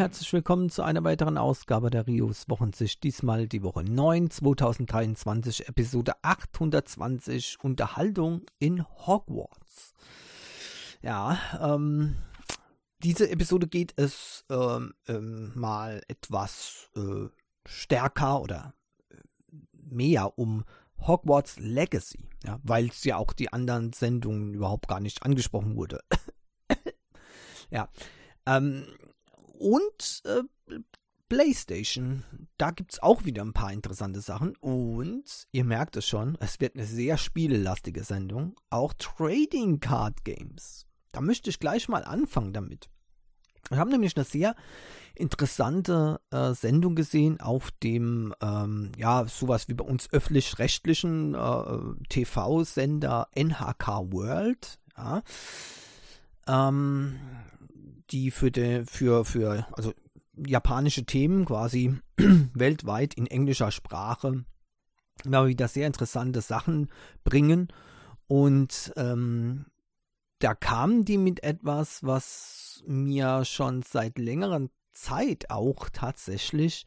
herzlich willkommen zu einer weiteren Ausgabe der Rios Wochensicht. Diesmal die Woche 9 2023, Episode 820, Unterhaltung in Hogwarts. Ja, ähm, diese Episode geht es ähm, ähm, mal etwas äh, stärker oder äh, mehr um Hogwarts Legacy, ja, weil es ja auch die anderen Sendungen überhaupt gar nicht angesprochen wurde. ja. Ähm, und äh, PlayStation, da gibt es auch wieder ein paar interessante Sachen. Und ihr merkt es schon, es wird eine sehr spielelastige Sendung. Auch Trading Card Games. Da möchte ich gleich mal anfangen damit. Wir haben nämlich eine sehr interessante äh, Sendung gesehen auf dem, ähm, ja, sowas wie bei uns öffentlich-rechtlichen äh, TV-Sender NHK World. Ja. Ähm, die für, de, für, für also japanische Themen quasi weltweit in englischer Sprache immer wieder sehr interessante Sachen bringen. Und ähm, da kamen die mit etwas, was mir schon seit längerer Zeit auch tatsächlich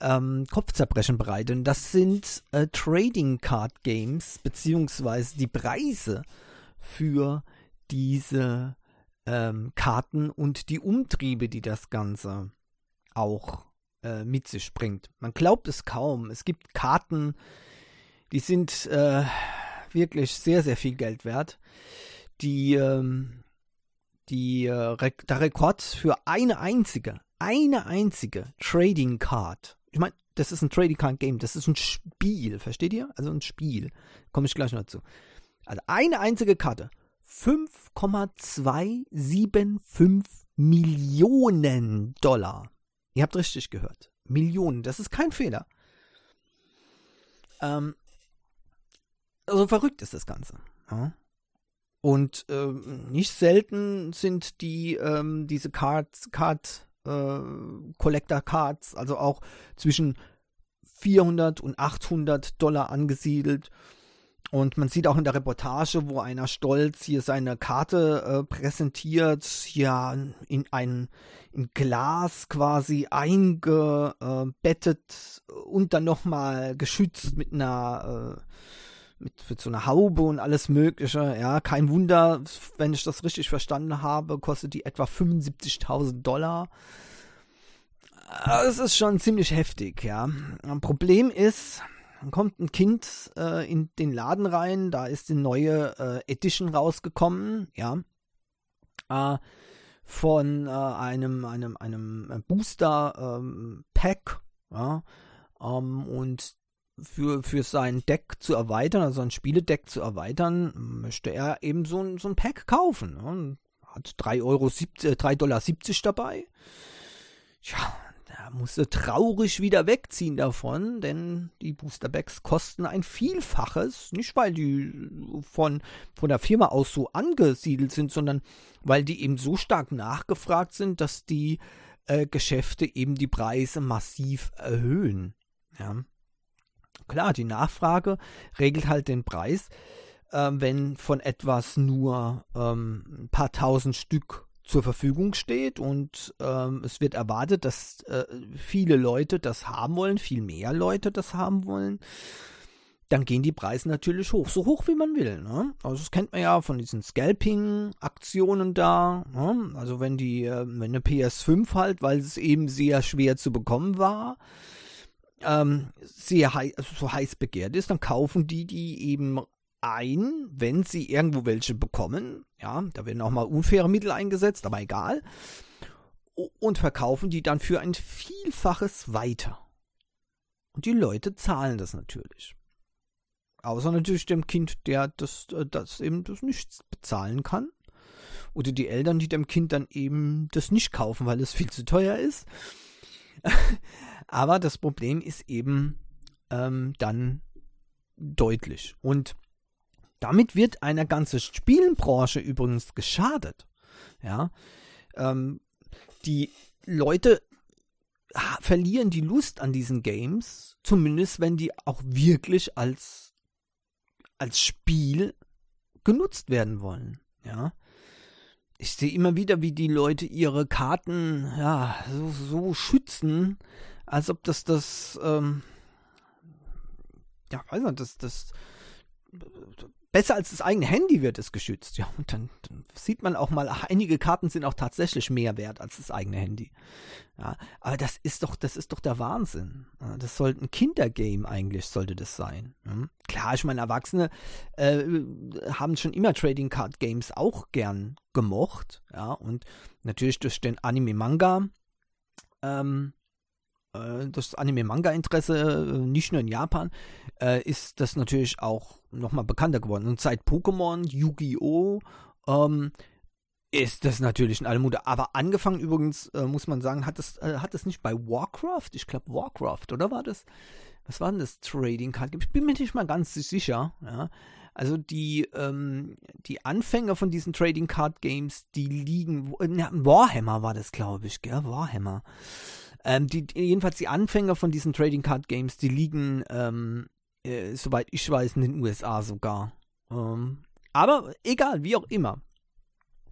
ähm, Kopfzerbrechen bereitet. Das sind äh, Trading Card Games, beziehungsweise die Preise für diese ähm, Karten und die Umtriebe, die das Ganze auch äh, mit sich bringt. Man glaubt es kaum. Es gibt Karten, die sind äh, wirklich sehr, sehr viel Geld wert. Die, ähm, die, äh, der Rekord für eine einzige, eine einzige Trading Card. Ich meine, das ist ein Trading Card Game, das ist ein Spiel, versteht ihr? Also ein Spiel. Komme ich gleich noch dazu. Also eine einzige Karte 5,275 Millionen Dollar. Ihr habt richtig gehört. Millionen, das ist kein Fehler. Ähm, also verrückt ist das Ganze. Ja? Und ähm, nicht selten sind die ähm, diese Cards, Card äh, Collector Cards, also auch zwischen 400 und 800 Dollar angesiedelt. Und man sieht auch in der Reportage, wo einer stolz hier seine Karte äh, präsentiert, ja in ein in Glas quasi eingebettet und dann nochmal geschützt mit einer äh, mit, mit so einer Haube und alles Mögliche. Ja, kein Wunder, wenn ich das richtig verstanden habe, kostet die etwa 75.000 Dollar. Das ist schon ziemlich heftig, ja. Ein Problem ist, dann kommt ein Kind äh, in den Laden rein, da ist die neue äh, Edition rausgekommen, ja. Äh, von äh, einem, einem, einem Booster ähm, Pack, ja. Ähm, und für, für sein Deck zu erweitern, also ein Spieledeck zu erweitern, möchte er eben so ein, so ein Pack kaufen. Ne? Hat 3,70 Euro, 3,70 äh, Dollar dabei. Ja, da musste traurig wieder wegziehen davon, denn die Boosterbacks kosten ein Vielfaches. Nicht, weil die von, von der Firma aus so angesiedelt sind, sondern weil die eben so stark nachgefragt sind, dass die äh, Geschäfte eben die Preise massiv erhöhen. Ja. Klar, die Nachfrage regelt halt den Preis. Äh, wenn von etwas nur ähm, ein paar tausend Stück zur Verfügung steht und ähm, es wird erwartet, dass äh, viele Leute das haben wollen, viel mehr Leute das haben wollen, dann gehen die Preise natürlich hoch, so hoch wie man will. Ne? Also das kennt man ja von diesen Scalping-Aktionen da. Ne? Also wenn die, äh, wenn eine PS5 halt, weil es eben sehr schwer zu bekommen war, ähm, sehr hei also so heiß begehrt ist, dann kaufen die die eben ein, wenn sie irgendwo welche bekommen. Ja, da werden auch mal unfaire Mittel eingesetzt, aber egal. Und verkaufen die dann für ein Vielfaches weiter. Und die Leute zahlen das natürlich. Außer natürlich dem Kind, der das, äh, das eben das nicht bezahlen kann. Oder die Eltern, die dem Kind dann eben das nicht kaufen, weil es viel zu teuer ist. Aber das Problem ist eben ähm, dann deutlich. Und damit wird einer ganzen Spielbranche übrigens geschadet. Ja, ähm, die Leute verlieren die Lust an diesen Games, zumindest wenn die auch wirklich als als Spiel genutzt werden wollen. Ja, ich sehe immer wieder, wie die Leute ihre Karten ja so, so schützen, als ob das das ähm, ja weiß nicht, das das besser als das eigene Handy wird es geschützt. Ja, und dann, dann, sieht man auch mal, einige Karten sind auch tatsächlich mehr wert als das eigene Handy. Ja, aber das ist doch, das ist doch der Wahnsinn. Ja, das sollte ein Kindergame eigentlich, sollte das sein. Ja. Klar, ich meine, Erwachsene äh, haben schon immer Trading Card Games auch gern gemocht. Ja, und natürlich durch den Anime-Manga ähm, äh, das Anime-Manga-Interesse, äh, nicht nur in Japan, äh, ist das natürlich auch nochmal bekannter geworden. Und seit Pokémon, Yu-Gi-Oh! Ähm, ist das natürlich in aller Munde. Aber angefangen übrigens, äh, muss man sagen, hat es äh, hat das nicht bei Warcraft? Ich glaube Warcraft, oder war das? Was war denn das Trading Card? Ich bin mir nicht mal ganz sicher. Ja. Also die, ähm, die Anfänger von diesen Trading Card Games, die liegen. Warhammer war das, glaube ich, gell? Warhammer. Ähm, die, jedenfalls die Anfänger von diesen Trading Card Games, die liegen, ähm, äh, soweit ich weiß, in den USA sogar. Ähm, aber egal, wie auch immer.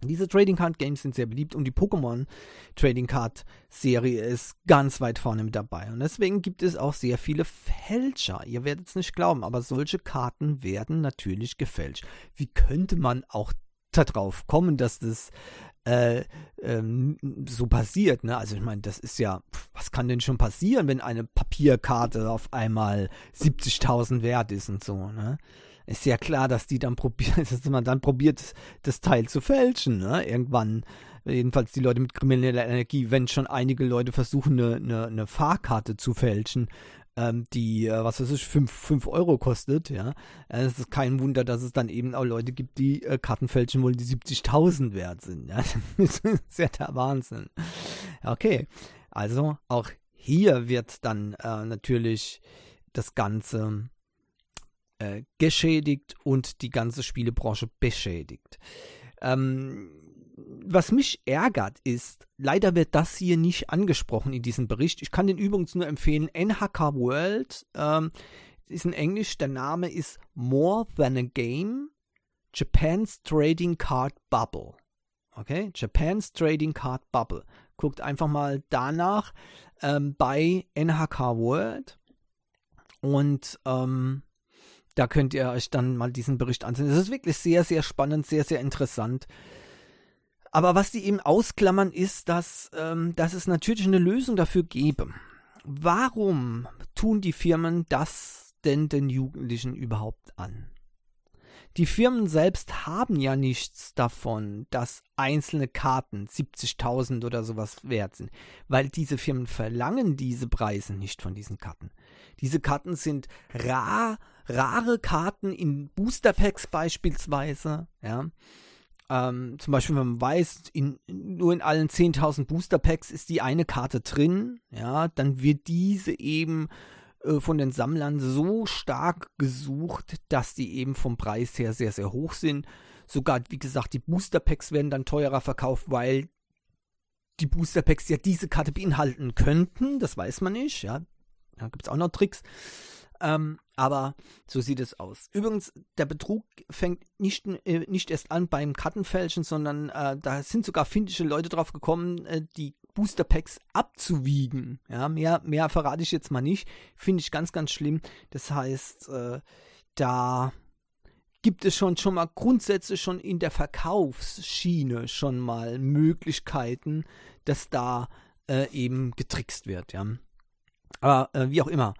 Diese Trading Card Games sind sehr beliebt und die Pokémon Trading Card Serie ist ganz weit vorne mit dabei. Und deswegen gibt es auch sehr viele Fälscher. Ihr werdet es nicht glauben, aber solche Karten werden natürlich gefälscht. Wie könnte man auch darauf kommen, dass das äh, ähm, so passiert. Ne? Also ich meine, das ist ja, was kann denn schon passieren, wenn eine Papierkarte auf einmal 70.000 wert ist und so. Ne? Ist ja klar, dass die dann probiert, dass man dann probiert, das Teil zu fälschen. Ne? Irgendwann jedenfalls die Leute mit krimineller Energie, wenn schon einige Leute versuchen, eine, eine, eine Fahrkarte zu fälschen, ähm, die, äh, was weiß ich, 5 Euro kostet, ja. Äh, es ist kein Wunder, dass es dann eben auch Leute gibt, die äh, Karten fälschen wollen, die 70.000 wert sind, ja. das ist ja der Wahnsinn. Okay, also auch hier wird dann äh, natürlich das Ganze äh, geschädigt und die ganze Spielebranche beschädigt. Ähm, was mich ärgert ist, leider wird das hier nicht angesprochen in diesem Bericht. Ich kann den übrigens nur empfehlen. NHK World ähm, ist in Englisch, der Name ist More Than a Game, Japan's Trading Card Bubble. Okay, Japan's Trading Card Bubble. Guckt einfach mal danach ähm, bei NHK World und ähm, da könnt ihr euch dann mal diesen Bericht ansehen. Es ist wirklich sehr, sehr spannend, sehr, sehr interessant. Aber was die eben ausklammern, ist, dass, ähm, dass es natürlich eine Lösung dafür gäbe. Warum tun die Firmen das denn den Jugendlichen überhaupt an? Die Firmen selbst haben ja nichts davon, dass einzelne Karten 70.000 oder sowas wert sind, weil diese Firmen verlangen diese Preise nicht von diesen Karten. Diese Karten sind rar, rare Karten in Booster Packs beispielsweise, ja. Ähm, zum Beispiel, wenn man weiß, in, nur in allen 10.000 Booster Packs ist die eine Karte drin, ja, dann wird diese eben äh, von den Sammlern so stark gesucht, dass die eben vom Preis her sehr, sehr hoch sind. Sogar, wie gesagt, die Booster Packs werden dann teurer verkauft, weil die Booster Packs ja diese Karte beinhalten könnten. Das weiß man nicht, ja. Da gibt es auch noch Tricks. Ähm, aber so sieht es aus. Übrigens, der Betrug fängt nicht, äh, nicht erst an beim Kartenfälschen, sondern äh, da sind sogar finnische Leute drauf gekommen, äh, die Booster Packs abzuwiegen. Ja, mehr, mehr verrate ich jetzt mal nicht. Finde ich ganz, ganz schlimm. Das heißt, äh, da gibt es schon, schon mal grundsätzlich schon in der Verkaufsschiene schon mal Möglichkeiten, dass da äh, eben getrickst wird. Ja. Aber äh, wie auch immer.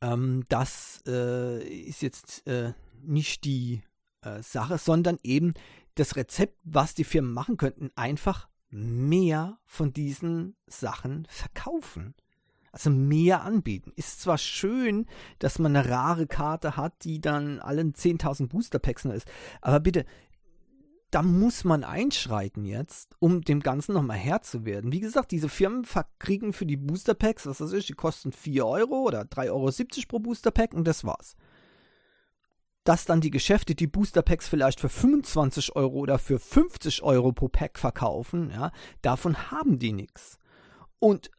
Ähm, das äh, ist jetzt äh, nicht die äh, Sache, sondern eben das Rezept, was die Firmen machen könnten, einfach mehr von diesen Sachen verkaufen. Also mehr anbieten. Ist zwar schön, dass man eine rare Karte hat, die dann allen 10.000 Booster Packs nur ist, aber bitte da muss man einschreiten jetzt, um dem Ganzen nochmal Herr zu werden. Wie gesagt, diese Firmen kriegen für die Booster Packs, was das ist, die kosten 4 Euro oder 3,70 Euro pro Booster Pack und das war's. Dass dann die Geschäfte die Booster Packs vielleicht für 25 Euro oder für 50 Euro pro Pack verkaufen, ja, davon haben die nichts. Und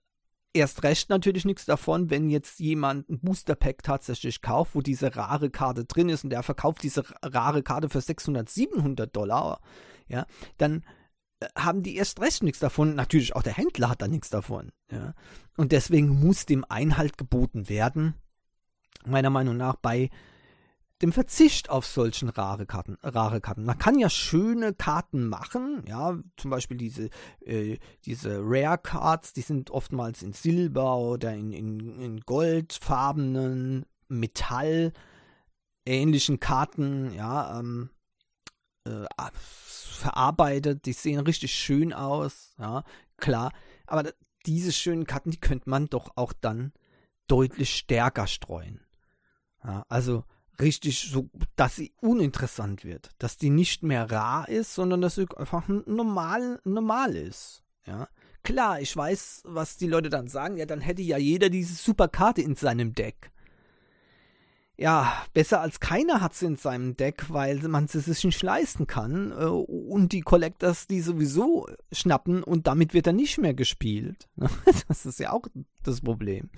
erst recht natürlich nichts davon, wenn jetzt jemand ein Booster Pack tatsächlich kauft, wo diese rare Karte drin ist und der verkauft diese rare Karte für 600, 700 Dollar, ja, dann äh, haben die erst recht nichts davon. Natürlich auch der Händler hat da nichts davon. Ja. Und deswegen muss dem Einhalt geboten werden, meiner Meinung nach, bei dem Verzicht auf solchen rare Karten, rare Karten. Man kann ja schöne Karten machen, ja, zum Beispiel diese, äh, diese Rare Cards, die sind oftmals in Silber oder in, in, in goldfarbenen Metall ähnlichen Karten, ja, ähm, äh, verarbeitet, die sehen richtig schön aus, ja, klar, aber diese schönen Karten, die könnte man doch auch dann deutlich stärker streuen. Ja, also richtig so, dass sie uninteressant wird, dass die nicht mehr rar ist, sondern dass sie einfach normal, normal ist. Ja, klar, ich weiß, was die Leute dann sagen. Ja, dann hätte ja jeder diese super Karte in seinem Deck. Ja, besser als keiner hat sie in seinem Deck, weil man sie sich nicht leisten kann äh, und die Collectors die sowieso schnappen und damit wird er nicht mehr gespielt. das ist ja auch das Problem.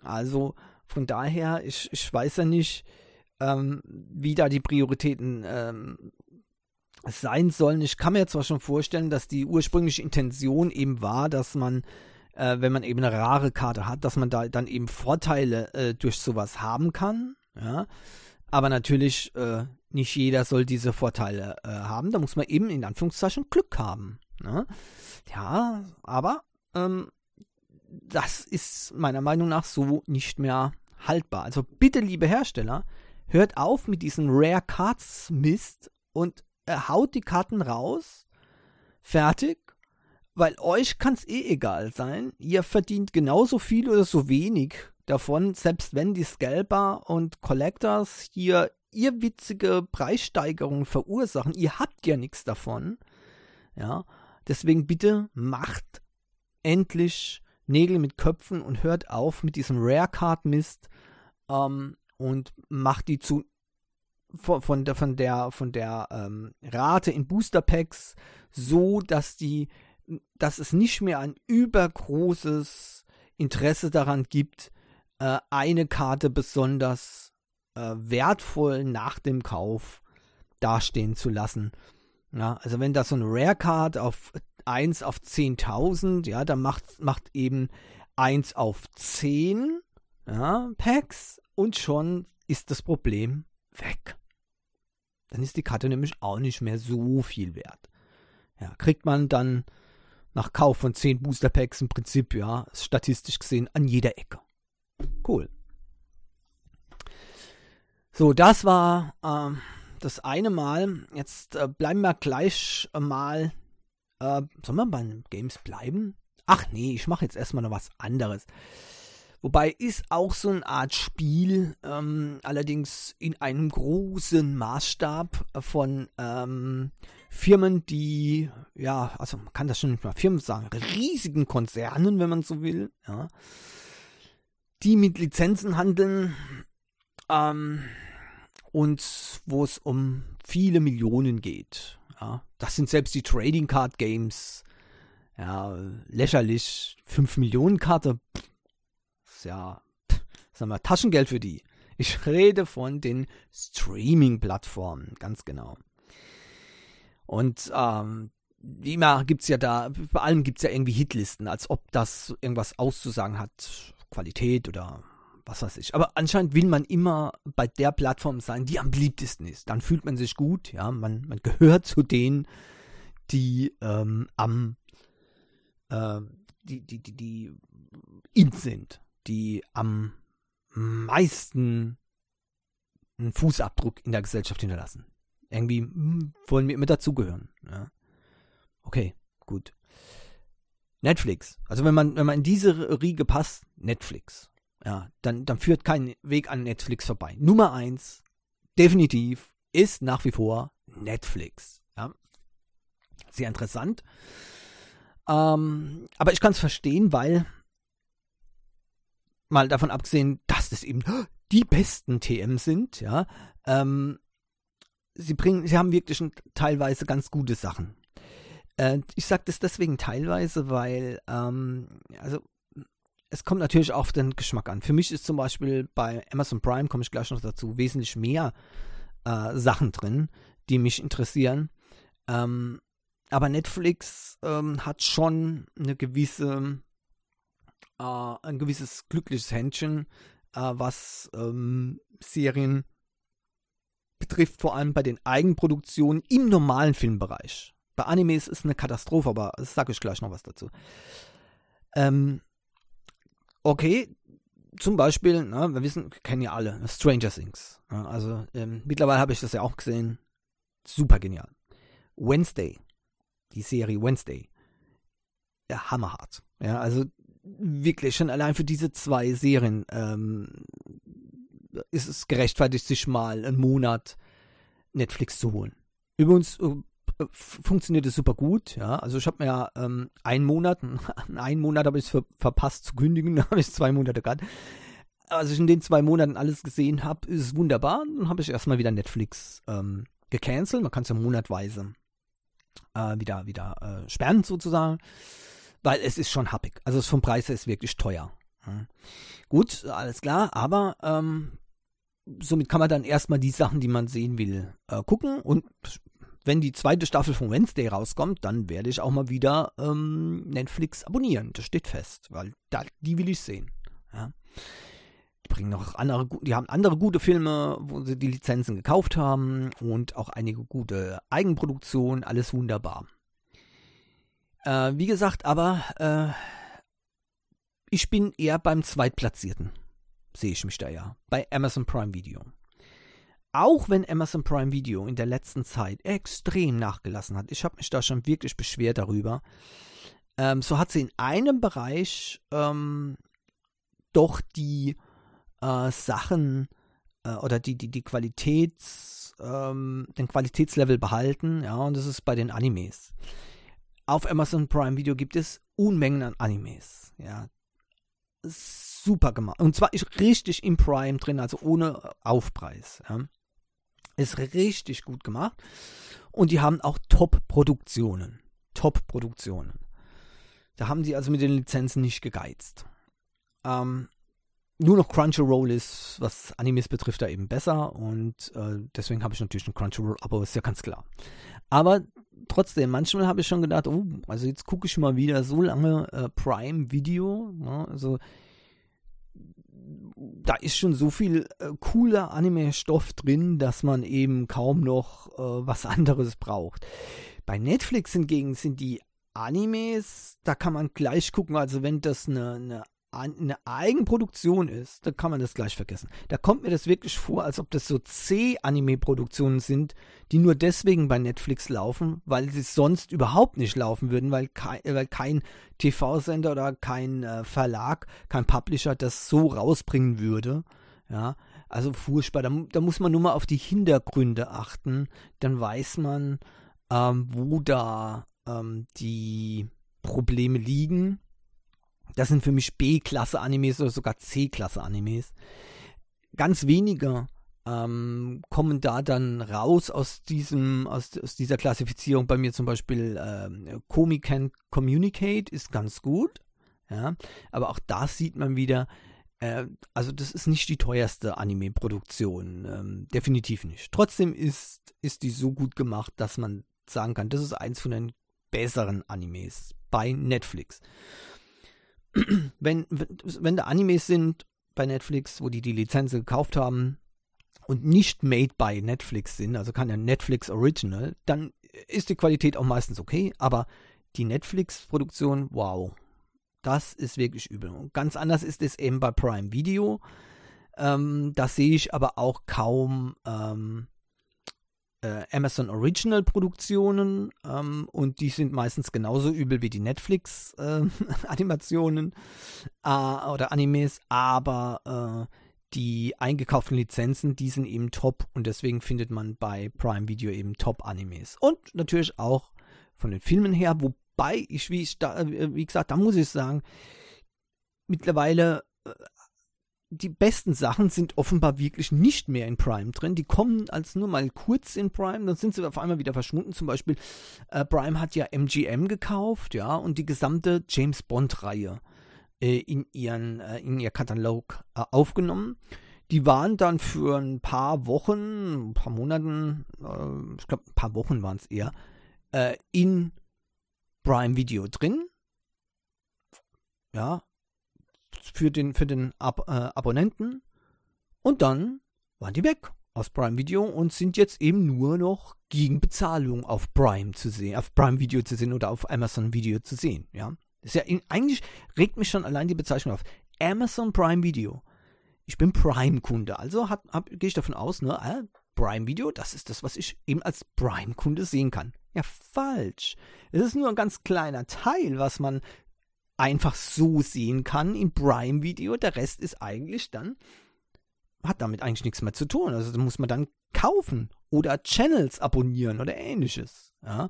Also von daher, ich, ich weiß ja nicht, ähm, wie da die Prioritäten ähm, sein sollen. Ich kann mir zwar schon vorstellen, dass die ursprüngliche Intention eben war, dass man, äh, wenn man eben eine rare Karte hat, dass man da dann eben Vorteile äh, durch sowas haben kann. Ja. Aber natürlich, äh, nicht jeder soll diese Vorteile äh, haben. Da muss man eben in Anführungszeichen Glück haben. Ne? Ja, aber ähm, das ist meiner Meinung nach so nicht mehr haltbar. Also bitte, liebe Hersteller, hört auf mit diesem Rare Cards Mist und äh, haut die Karten raus. Fertig. Weil euch kann es eh egal sein. Ihr verdient genauso viel oder so wenig davon, selbst wenn die Scalper und Collectors hier ihr witzige Preissteigerungen verursachen. Ihr habt ja nichts davon. Ja. Deswegen bitte macht endlich Nägel mit Köpfen und hört auf mit diesem Rare Card Mist ähm, und macht die zu von, von der von der von der ähm, Rate in Booster Packs so, dass die dass es nicht mehr ein übergroßes Interesse daran gibt, äh, eine Karte besonders äh, wertvoll nach dem Kauf dastehen zu lassen. Ja, also wenn das so eine Rare Card auf 1 auf 10.000, ja, dann macht, macht eben 1 auf 10 ja, Packs und schon ist das Problem weg. Dann ist die Karte nämlich auch nicht mehr so viel wert. Ja, kriegt man dann nach Kauf von 10 Booster Packs im Prinzip, ja, statistisch gesehen an jeder Ecke. Cool. So, das war ähm, das eine Mal. Jetzt äh, bleiben wir gleich mal äh, sollen wir bei Games bleiben? Ach nee, ich mache jetzt erstmal noch was anderes. Wobei ist auch so eine Art Spiel, ähm, allerdings in einem großen Maßstab von ähm, Firmen, die, ja, also man kann das schon nicht mal Firmen sagen, riesigen Konzernen, wenn man so will, ja, die mit Lizenzen handeln ähm, und wo es um viele Millionen geht. Ja, das sind selbst die Trading Card Games. Ja, lächerlich. 5 Millionen Karte. Ist ja, sagen wir, Taschengeld für die. Ich rede von den Streaming-Plattformen, ganz genau. Und ähm, wie immer gibt es ja da, bei allem gibt es ja irgendwie Hitlisten, als ob das irgendwas auszusagen hat. Qualität oder was weiß ich. Aber anscheinend will man immer bei der Plattform sein, die am beliebtesten ist. Dann fühlt man sich gut, ja, man, man gehört zu denen, die ähm, am äh, die, die, die, die in sind, die am meisten einen Fußabdruck in der Gesellschaft hinterlassen. Irgendwie hm, wollen wir immer dazugehören. Ja. Okay, gut. Netflix. Also wenn man, wenn man in diese Riege passt, Netflix ja, dann, dann führt kein Weg an Netflix vorbei. Nummer eins, definitiv, ist nach wie vor Netflix. Ja. Sehr interessant. Ähm, aber ich kann es verstehen, weil mal davon abgesehen, dass das eben die besten TM sind, ja, ähm, sie bringen, sie haben wirklich teilweise ganz gute Sachen. Äh, ich sage das deswegen teilweise, weil, ähm, also es kommt natürlich auf den Geschmack an. Für mich ist zum Beispiel bei Amazon Prime, komme ich gleich noch dazu, wesentlich mehr äh, Sachen drin, die mich interessieren. Ähm, aber Netflix ähm, hat schon eine gewisse, äh, ein gewisses glückliches Händchen, äh, was ähm, Serien betrifft, vor allem bei den Eigenproduktionen im normalen Filmbereich. Bei Animes ist eine Katastrophe, aber das sage ich gleich noch was dazu. Ähm, okay, zum Beispiel, na, wir wissen, kennen ja alle, Stranger Things. Ja, also ähm, mittlerweile habe ich das ja auch gesehen. Super genial. Wednesday, die Serie Wednesday. Ja, hammerhart. Ja, also wirklich schon allein für diese zwei Serien ähm, ist es gerechtfertigt, sich mal einen Monat Netflix zu holen. Übrigens äh, funktioniert es super gut, ja. Also ich habe mir ähm, einen Monat, einen Monat habe ich es ver verpasst zu kündigen, habe ich zwei Monate gehabt. Als ich in den zwei Monaten alles gesehen habe, ist es wunderbar. Dann habe ich erstmal wieder Netflix ähm, gecancelt. Man kann es ja monatweise äh, wieder, wieder äh, sperren sozusagen, weil es ist schon happig. Also vom Preis her ist wirklich teuer. Ja. Gut, alles klar, aber ähm, somit kann man dann erstmal die Sachen, die man sehen will, äh, gucken und wenn die zweite Staffel von Wednesday rauskommt, dann werde ich auch mal wieder ähm, Netflix abonnieren. Das steht fest, weil da, die will ich sehen. Ja. Die bringen noch andere, die haben andere gute Filme, wo sie die Lizenzen gekauft haben und auch einige gute Eigenproduktionen, alles wunderbar. Äh, wie gesagt, aber äh, ich bin eher beim Zweitplatzierten, sehe ich mich da ja, bei Amazon Prime Video. Auch wenn Amazon Prime Video in der letzten Zeit extrem nachgelassen hat, ich habe mich da schon wirklich beschwert darüber, ähm, so hat sie in einem Bereich ähm, doch die äh, Sachen äh, oder die, die, die Qualitäts, ähm, den Qualitätslevel behalten, ja, und das ist bei den Animes. Auf Amazon Prime Video gibt es Unmengen an Animes, ja. Super gemacht. Und zwar ist richtig im Prime drin, also ohne Aufpreis. Ja. Ist richtig gut gemacht. Und die haben auch Top-Produktionen. Top-Produktionen. Da haben sie also mit den Lizenzen nicht gegeizt. Ähm, nur noch Crunchyroll ist, was Animes betrifft, da eben besser. Und äh, deswegen habe ich natürlich ein Crunchyroll-Abo, ist ja ganz klar. Aber trotzdem, manchmal habe ich schon gedacht, oh, also jetzt gucke ich mal wieder so lange äh, Prime-Video. Ne? Also da ist schon so viel äh, cooler Anime-Stoff drin, dass man eben kaum noch äh, was anderes braucht. Bei Netflix hingegen sind die Animes, da kann man gleich gucken, also wenn das eine, eine eine Eigenproduktion ist, dann kann man das gleich vergessen. Da kommt mir das wirklich vor, als ob das so C-Anime-Produktionen sind, die nur deswegen bei Netflix laufen, weil sie sonst überhaupt nicht laufen würden, weil kein, weil kein TV-Sender oder kein äh, Verlag, kein Publisher das so rausbringen würde. Ja, also furchtbar. Da, da muss man nur mal auf die Hintergründe achten. Dann weiß man, ähm, wo da ähm, die Probleme liegen das sind für mich B-Klasse-Animes oder sogar C-Klasse-Animes. Ganz wenige ähm, kommen da dann raus aus diesem, aus, aus dieser Klassifizierung. Bei mir zum Beispiel ähm, Comic Can Communicate ist ganz gut. Ja, aber auch da sieht man wieder, äh, also das ist nicht die teuerste Anime-Produktion, ähm, definitiv nicht. Trotzdem ist, ist die so gut gemacht, dass man sagen kann, das ist eins von den besseren Animes bei Netflix. wenn, wenn da Animes sind bei Netflix, wo die die Lizenz gekauft haben und nicht made by Netflix sind, also kann ja Netflix Original, dann ist die Qualität auch meistens okay, aber die Netflix-Produktion, wow, das ist wirklich übel. Und ganz anders ist es eben bei Prime Video. Ähm, das sehe ich aber auch kaum ähm, äh, Amazon Original Produktionen ähm, und die sind meistens genauso übel wie die Netflix äh, Animationen äh, oder Animes, aber äh, die eingekauften Lizenzen, die sind eben top und deswegen findet man bei Prime Video eben Top Animes. Und natürlich auch von den Filmen her, wobei ich wie ich da, äh, wie gesagt, da muss ich sagen, mittlerweile äh, die besten Sachen sind offenbar wirklich nicht mehr in Prime drin. Die kommen als nur mal kurz in Prime, dann sind sie auf einmal wieder verschwunden. Zum Beispiel, äh, Prime hat ja MGM gekauft, ja, und die gesamte James Bond-Reihe äh, in, äh, in ihr Katalog äh, aufgenommen. Die waren dann für ein paar Wochen, ein paar Monaten, äh, ich glaube, ein paar Wochen waren es eher, äh, in Prime Video drin. Ja, für den, für den Ab äh, Abonnenten. Und dann waren die weg aus Prime Video und sind jetzt eben nur noch gegen Bezahlung auf Prime zu sehen, auf Prime Video zu sehen oder auf Amazon Video zu sehen. Ja, das ist ja eigentlich regt mich schon allein die Bezeichnung auf. Amazon Prime Video. Ich bin Prime-Kunde, also gehe ich davon aus, ne, äh, Prime Video, das ist das, was ich eben als Prime-Kunde sehen kann. Ja, falsch. Es ist nur ein ganz kleiner Teil, was man einfach so sehen kann in Prime Video. Der Rest ist eigentlich dann, hat damit eigentlich nichts mehr zu tun. Also da muss man dann kaufen oder Channels abonnieren oder ähnliches. Ja?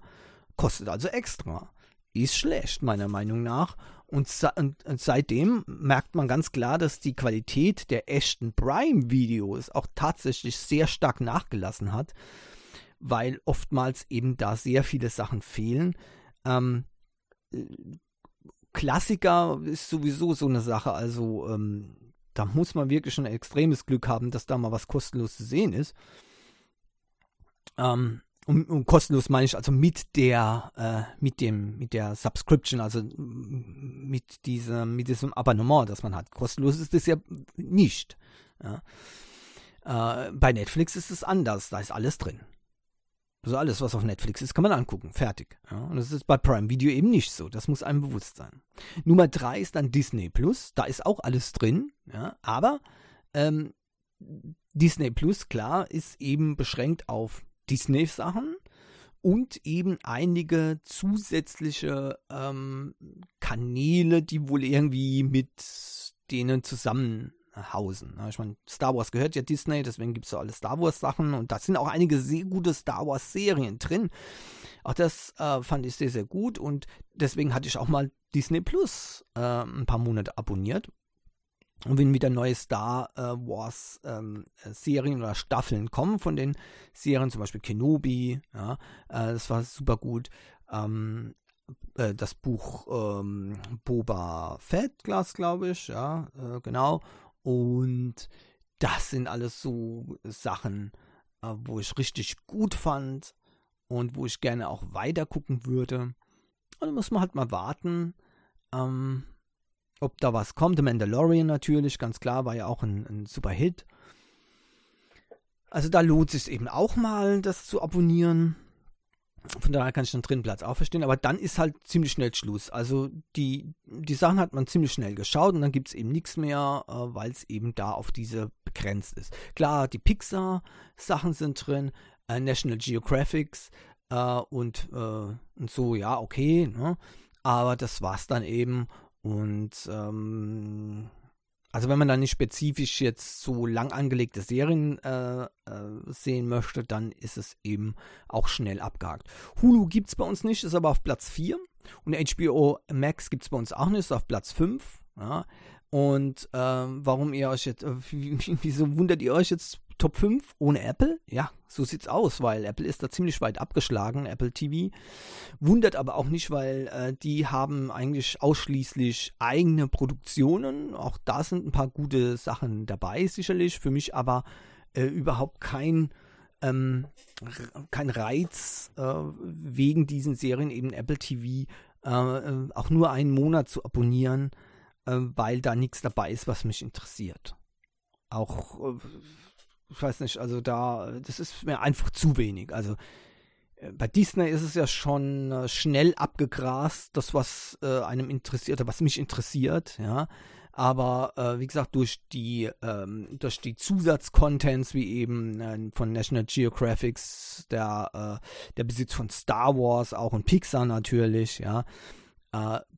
Kostet also extra. Ist schlecht, meiner Meinung nach. Und, seitdem merkt man ganz klar, dass die Qualität der echten Prime-Videos auch tatsächlich sehr stark nachgelassen hat, weil oftmals eben da sehr viele Sachen fehlen. Ähm, Klassiker ist sowieso so eine Sache. Also ähm, da muss man wirklich schon ein extremes Glück haben, dass da mal was kostenlos zu sehen ist. Ähm, und, und, kostenlos meine ich also mit der, äh, mit dem, mit der Subscription, also mit diesem, mit diesem Abonnement, das man hat. Kostenlos ist das ja nicht. Ja. Äh, bei Netflix ist es anders, da ist alles drin. Also alles, was auf Netflix ist, kann man angucken. Fertig. Ja, und das ist bei Prime Video eben nicht so. Das muss einem bewusst sein. Nummer drei ist dann Disney Plus. Da ist auch alles drin. Ja, aber ähm, Disney Plus, klar, ist eben beschränkt auf Disney-Sachen und eben einige zusätzliche ähm, Kanäle, die wohl irgendwie mit denen zusammen hausen. Ich meine, Star Wars gehört ja Disney, deswegen gibt es so alle Star Wars Sachen und da sind auch einige sehr gute Star Wars Serien drin. Auch das äh, fand ich sehr, sehr gut und deswegen hatte ich auch mal Disney Plus äh, ein paar Monate abonniert. Und wenn wieder neue Star äh, Wars ähm, Serien oder Staffeln kommen von den Serien, zum Beispiel Kenobi, ja, äh, das war super gut. Ähm, äh, das Buch ähm, Boba Fett, glaube ich, ja, äh, genau. Und das sind alles so Sachen, äh, wo ich richtig gut fand und wo ich gerne auch weiter gucken würde. Und dann muss man halt mal warten, ähm, ob da was kommt. Mandalorian natürlich, ganz klar, war ja auch ein, ein super Hit. Also da lohnt es sich eben auch mal, das zu abonnieren. Von daher kann ich den dritten Platz auch verstehen, aber dann ist halt ziemlich schnell Schluss. Also die, die Sachen hat man ziemlich schnell geschaut und dann gibt es eben nichts mehr, äh, weil es eben da auf diese begrenzt ist. Klar, die Pixar-Sachen sind drin, äh, National Geographics äh, und, äh, und so, ja, okay, ne? aber das war's dann eben und ähm, also wenn man da nicht spezifisch jetzt so lang angelegte Serien äh, äh, sehen möchte, dann ist es eben auch schnell abgehakt. Hulu gibt es bei uns nicht, ist aber auf Platz 4. Und HBO Max gibt es bei uns auch nicht, ist auf Platz 5. Ja. Und äh, warum ihr euch jetzt, äh, wieso wundert ihr euch jetzt Top 5 ohne Apple? Ja, so sieht's aus, weil Apple ist da ziemlich weit abgeschlagen, Apple TV. Wundert aber auch nicht, weil äh, die haben eigentlich ausschließlich eigene Produktionen. Auch da sind ein paar gute Sachen dabei, sicherlich. Für mich aber äh, überhaupt kein, ähm, kein Reiz, äh, wegen diesen Serien eben Apple TV äh, äh, auch nur einen Monat zu abonnieren, weil da nichts dabei ist, was mich interessiert. Auch ich weiß nicht, also da, das ist mir einfach zu wenig. Also äh, bei Disney ist es ja schon äh, schnell abgegrast, das, was äh, einem interessiert, was mich interessiert, ja. Aber äh, wie gesagt, durch die, ähm, durch die Zusatzcontents, wie eben äh, von National Geographics, der, äh, der Besitz von Star Wars auch und Pixar natürlich, ja,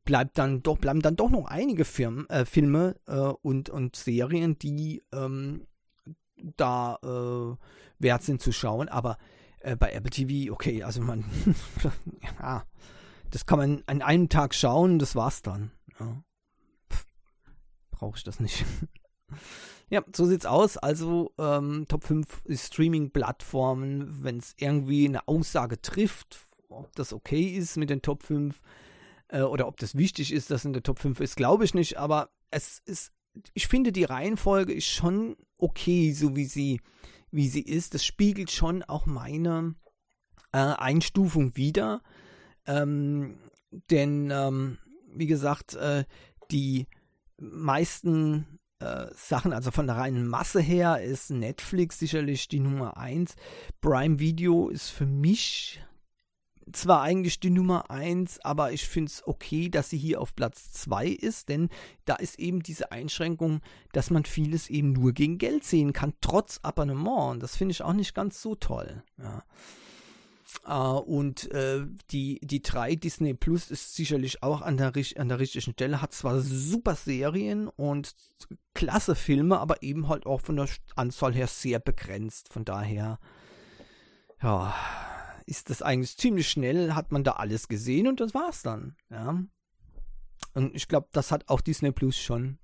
bleibt dann doch, bleiben dann doch noch einige Firmen, Filme und, und Serien, die ähm, da äh, wert sind zu schauen. Aber äh, bei Apple TV, okay, also man, ja, das kann man an einem Tag schauen, das war's dann. Ja. Brauche ich das nicht. ja, so sieht's aus. Also ähm, Top 5 Streaming-Plattformen, wenn es irgendwie eine Aussage trifft, ob das okay ist mit den Top 5 äh, oder ob das wichtig ist, dass in der Top 5 ist, glaube ich nicht, aber es ist ich finde, die Reihenfolge ist schon okay, so wie sie, wie sie ist. Das spiegelt schon auch meine äh, Einstufung wieder. Ähm, denn, ähm, wie gesagt, äh, die meisten äh, Sachen, also von der reinen Masse her, ist Netflix sicherlich die Nummer 1. Prime Video ist für mich zwar eigentlich die Nummer 1, aber ich finde es okay, dass sie hier auf Platz 2 ist, denn da ist eben diese Einschränkung, dass man vieles eben nur gegen Geld sehen kann, trotz Abonnement. Und das finde ich auch nicht ganz so toll. Ja. Uh, und äh, die, die 3 Disney Plus ist sicherlich auch an der, an der richtigen Stelle, hat zwar super Serien und klasse Filme, aber eben halt auch von der Anzahl her sehr begrenzt. Von daher, ja, ist das eigentlich ziemlich schnell, hat man da alles gesehen und das war's dann. Ja. Und ich glaube, das hat auch Disney Plus schon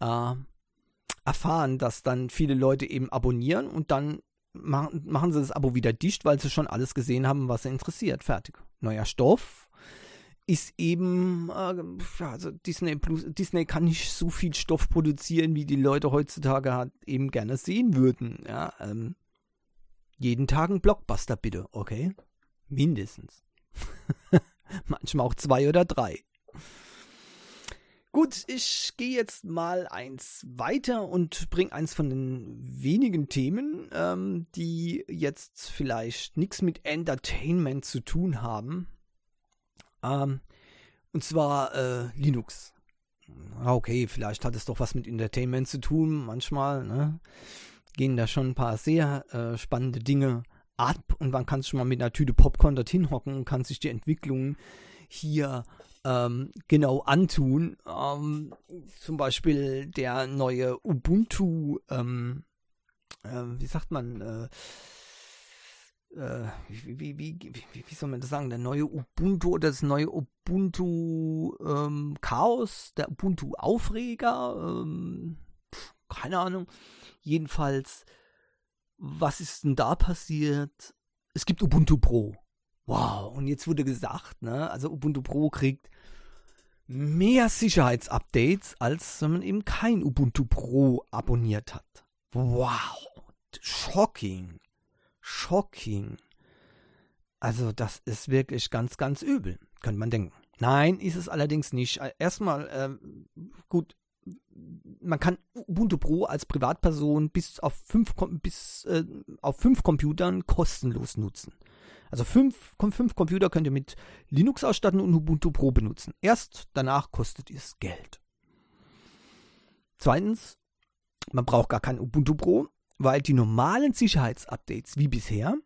äh, erfahren, dass dann viele Leute eben abonnieren und dann machen, machen sie das Abo wieder dicht, weil sie schon alles gesehen haben, was sie interessiert. Fertig. Neuer Stoff ist eben, äh, also Disney Plus, Disney kann nicht so viel Stoff produzieren, wie die Leute heutzutage halt eben gerne sehen würden. Ja, ähm, jeden Tag ein Blockbuster bitte, okay? Mindestens. Manchmal auch zwei oder drei. Gut, ich gehe jetzt mal eins weiter und bringe eins von den wenigen Themen, ähm, die jetzt vielleicht nichts mit Entertainment zu tun haben. Ähm, und zwar äh, Linux. Ah, okay, vielleicht hat es doch was mit Entertainment zu tun, manchmal, ne? Gehen da schon ein paar sehr äh, spannende Dinge ab und man kann schon mal mit einer Tüte Popcorn dorthin hocken und kann sich die Entwicklungen hier ähm, genau antun. Ähm, zum Beispiel der neue Ubuntu, ähm, äh, wie sagt man, äh, äh, wie, wie, wie, wie, soll man das sagen, der neue Ubuntu oder das neue Ubuntu ähm, Chaos, der Ubuntu Aufreger, ähm, keine Ahnung. Jedenfalls, was ist denn da passiert? Es gibt Ubuntu Pro. Wow, und jetzt wurde gesagt, ne, also Ubuntu Pro kriegt mehr Sicherheitsupdates, als wenn man eben kein Ubuntu Pro abonniert hat. Wow, shocking, shocking. Also das ist wirklich ganz, ganz übel, könnte man denken. Nein, ist es allerdings nicht. Erstmal, äh, gut, man kann Ubuntu Pro als Privatperson bis auf fünf, bis, äh, auf fünf Computern kostenlos nutzen. Also fünf, fünf Computer könnt ihr mit Linux ausstatten und Ubuntu Pro benutzen. Erst danach kostet es Geld. Zweitens, man braucht gar kein Ubuntu Pro, weil die normalen Sicherheitsupdates wie bisher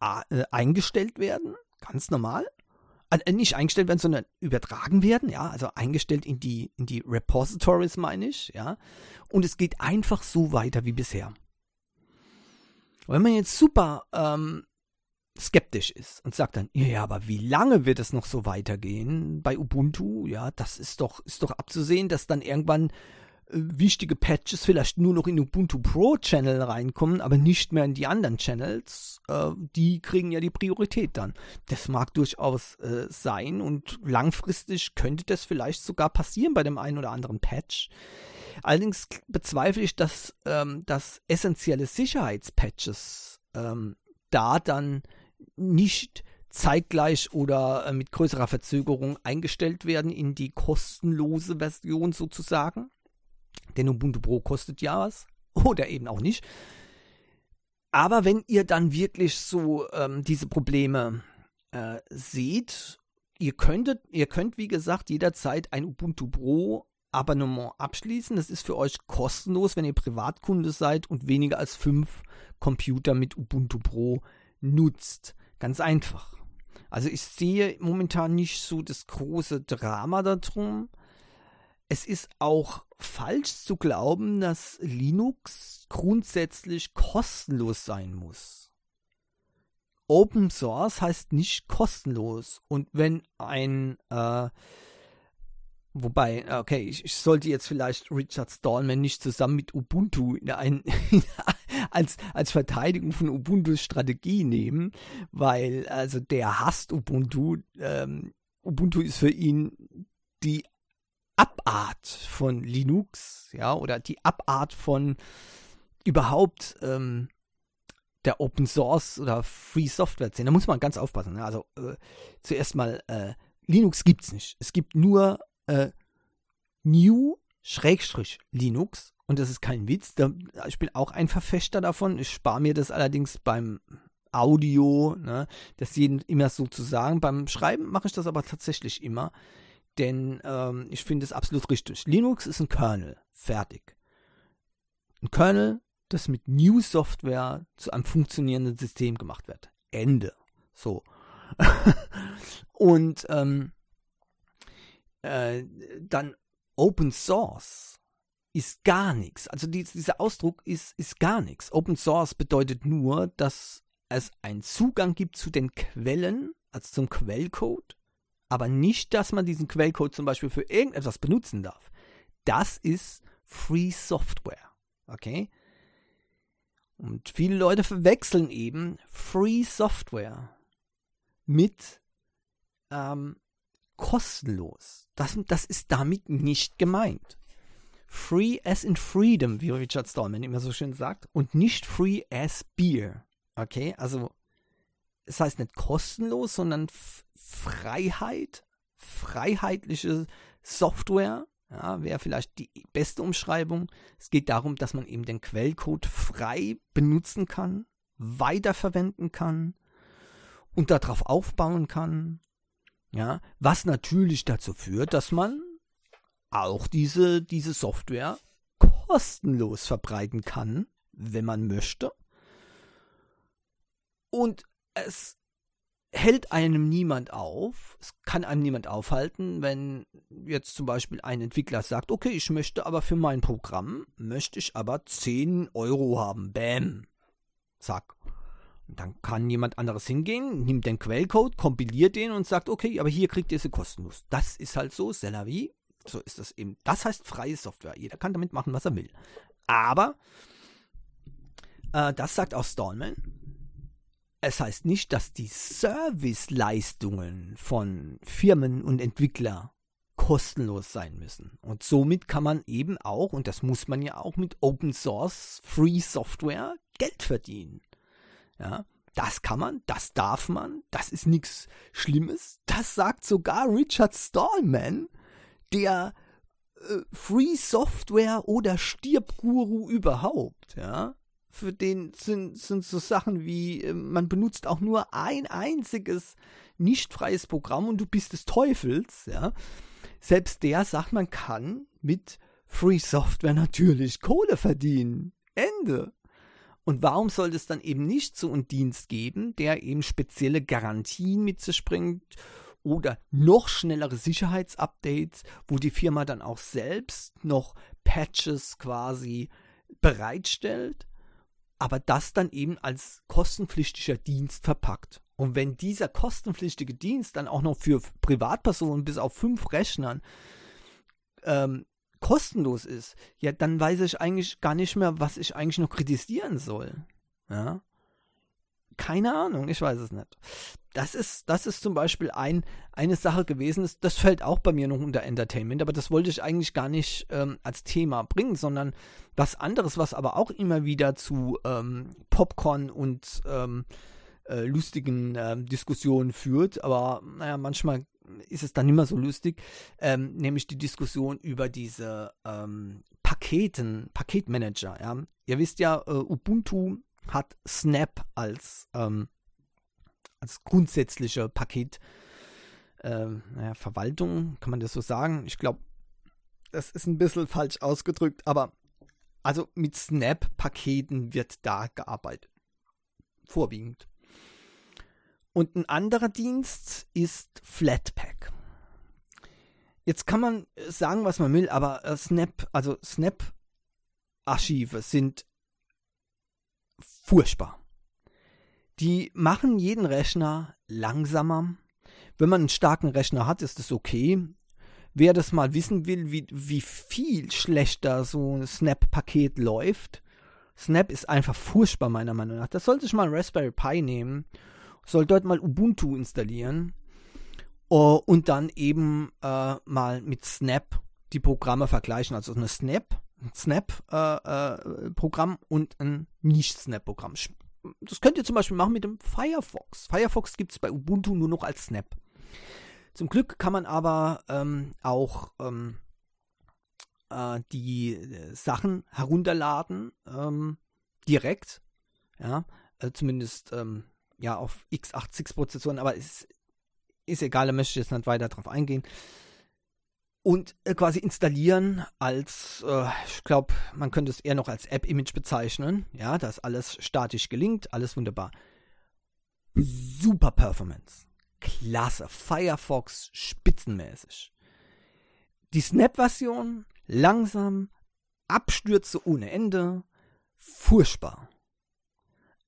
äh, eingestellt werden, ganz normal, nicht eingestellt werden, sondern übertragen werden, ja, also eingestellt in die, in die Repositories, meine ich, ja. Und es geht einfach so weiter wie bisher. Wenn man jetzt super ähm, skeptisch ist und sagt dann, ja, aber wie lange wird es noch so weitergehen bei Ubuntu? Ja, das ist doch, ist doch abzusehen, dass dann irgendwann wichtige Patches vielleicht nur noch in Ubuntu Pro Channel reinkommen, aber nicht mehr in die anderen Channels, äh, die kriegen ja die Priorität dann. Das mag durchaus äh, sein und langfristig könnte das vielleicht sogar passieren bei dem einen oder anderen Patch. Allerdings bezweifle ich, dass, ähm, dass essentielle Sicherheitspatches ähm, da dann nicht zeitgleich oder äh, mit größerer Verzögerung eingestellt werden in die kostenlose Version sozusagen. Denn Ubuntu Pro kostet ja was. Oder eben auch nicht. Aber wenn ihr dann wirklich so ähm, diese Probleme äh, seht, ihr könntet, ihr könnt, wie gesagt, jederzeit ein Ubuntu Pro Abonnement abschließen. Das ist für euch kostenlos, wenn ihr Privatkunde seid und weniger als fünf Computer mit Ubuntu Pro nutzt. Ganz einfach. Also ich sehe momentan nicht so das große Drama darum es ist auch falsch zu glauben, dass Linux grundsätzlich kostenlos sein muss. Open Source heißt nicht kostenlos. Und wenn ein, äh, wobei, okay, ich, ich, sollte jetzt vielleicht Richard Stallman nicht zusammen mit Ubuntu in ein, als, als Verteidigung von Ubuntus Strategie nehmen, weil also der hasst Ubuntu. Ähm, Ubuntu ist für ihn die Abart von Linux, ja, oder die Abart von überhaupt ähm, der Open Source oder Free Software Szene. Da muss man ganz aufpassen. Ne? Also äh, zuerst mal, äh, Linux gibt's nicht. Es gibt nur äh, New Schrägstrich Linux und das ist kein Witz. Da, ich bin auch ein Verfechter davon. Ich spare mir das allerdings beim Audio, ne, das jeden immer so zu sagen. Beim Schreiben mache ich das aber tatsächlich immer, denn ähm, ich finde es absolut richtig. Linux ist ein Kernel, fertig. Ein Kernel, das mit New Software zu einem funktionierenden System gemacht wird. Ende. So. Und ähm, äh, dann Open Source ist gar nichts. Also die, dieser Ausdruck ist, ist gar nichts. Open Source bedeutet nur, dass es einen Zugang gibt zu den Quellen, also zum Quellcode, aber nicht, dass man diesen Quellcode zum Beispiel für irgendetwas benutzen darf. Das ist Free Software. Okay? Und viele Leute verwechseln eben Free Software mit ähm, kostenlos. Das, das ist damit nicht gemeint. Free as in freedom, wie Richard Stallman immer so schön sagt, und nicht free as beer. Okay, also es heißt nicht kostenlos, sondern Freiheit, freiheitliche Software, ja, wäre vielleicht die beste Umschreibung. Es geht darum, dass man eben den Quellcode frei benutzen kann, weiterverwenden kann und darauf aufbauen kann. Ja, was natürlich dazu führt, dass man auch diese, diese Software kostenlos verbreiten kann, wenn man möchte. Und es hält einem niemand auf, es kann einem niemand aufhalten, wenn jetzt zum Beispiel ein Entwickler sagt, okay, ich möchte aber für mein Programm, möchte ich aber 10 Euro haben. Bäm. Zack. Dann kann jemand anderes hingehen, nimmt den Quellcode, kompiliert den und sagt, okay, aber hier kriegt ihr sie kostenlos. Das ist halt so, c'est la vie. So ist das eben. Das heißt freie Software. Jeder kann damit machen, was er will. Aber, äh, das sagt auch Stallman, es heißt nicht, dass die Serviceleistungen von Firmen und Entwicklern kostenlos sein müssen. Und somit kann man eben auch, und das muss man ja auch mit Open Source Free Software Geld verdienen. Ja, das kann man, das darf man, das ist nichts Schlimmes. Das sagt sogar Richard Stallman, der äh, Free Software oder Stirbguru überhaupt, ja für den sind, sind so Sachen wie, äh, man benutzt auch nur ein einziges nicht freies Programm und du bist des Teufels, ja. Selbst der sagt, man kann mit Free Software natürlich Kohle verdienen. Ende. Und warum sollte es dann eben nicht so einen Dienst geben, der eben spezielle Garantien mit sich bringt oder noch schnellere Sicherheitsupdates, wo die Firma dann auch selbst noch Patches quasi bereitstellt? Aber das dann eben als kostenpflichtiger Dienst verpackt. Und wenn dieser kostenpflichtige Dienst dann auch noch für Privatpersonen bis auf fünf Rechnern ähm, kostenlos ist, ja, dann weiß ich eigentlich gar nicht mehr, was ich eigentlich noch kritisieren soll. Ja. Keine Ahnung, ich weiß es nicht. Das ist, das ist zum Beispiel ein, eine Sache gewesen, das fällt auch bei mir noch unter Entertainment, aber das wollte ich eigentlich gar nicht ähm, als Thema bringen, sondern was anderes, was aber auch immer wieder zu ähm, Popcorn und ähm, äh, lustigen äh, Diskussionen führt, aber naja, manchmal ist es dann mehr so lustig, ähm, nämlich die Diskussion über diese ähm, Paketen, Paketmanager. Ja? Ihr wisst ja, äh, Ubuntu hat Snap als, ähm, als grundsätzliche Paket, ähm, naja, Verwaltung, kann man das so sagen? Ich glaube, das ist ein bisschen falsch ausgedrückt, aber also mit Snap-Paketen wird da gearbeitet. Vorwiegend. Und ein anderer Dienst ist Flatpak. Jetzt kann man sagen, was man will, aber äh, Snap, also Snap-Archive sind furchtbar. Die machen jeden Rechner langsamer. Wenn man einen starken Rechner hat, ist es okay. Wer das mal wissen will, wie, wie viel schlechter so ein Snap-Paket läuft, Snap ist einfach furchtbar meiner Meinung nach. Das sollte ich mal Raspberry Pi nehmen, soll dort mal Ubuntu installieren uh, und dann eben uh, mal mit Snap die Programme vergleichen. Also eine Snap Snap-Programm äh, äh, und ein Nicht-Snap-Programm. das könnt ihr zum Beispiel machen mit dem Firefox. Firefox gibt es bei Ubuntu nur noch als Snap. Zum Glück kann man aber ähm, auch ähm, äh, die äh, Sachen herunterladen ähm, direkt. Ja, äh, zumindest ähm, ja auf x86-Prozessoren, aber es ist egal, da möchte ich jetzt nicht weiter drauf eingehen. Und äh, quasi installieren als, äh, ich glaube, man könnte es eher noch als App-Image bezeichnen. Ja, das alles statisch gelingt, alles wunderbar. Super Performance. Klasse. Firefox spitzenmäßig. Die Snap-Version langsam, Abstürze ohne Ende, furchtbar.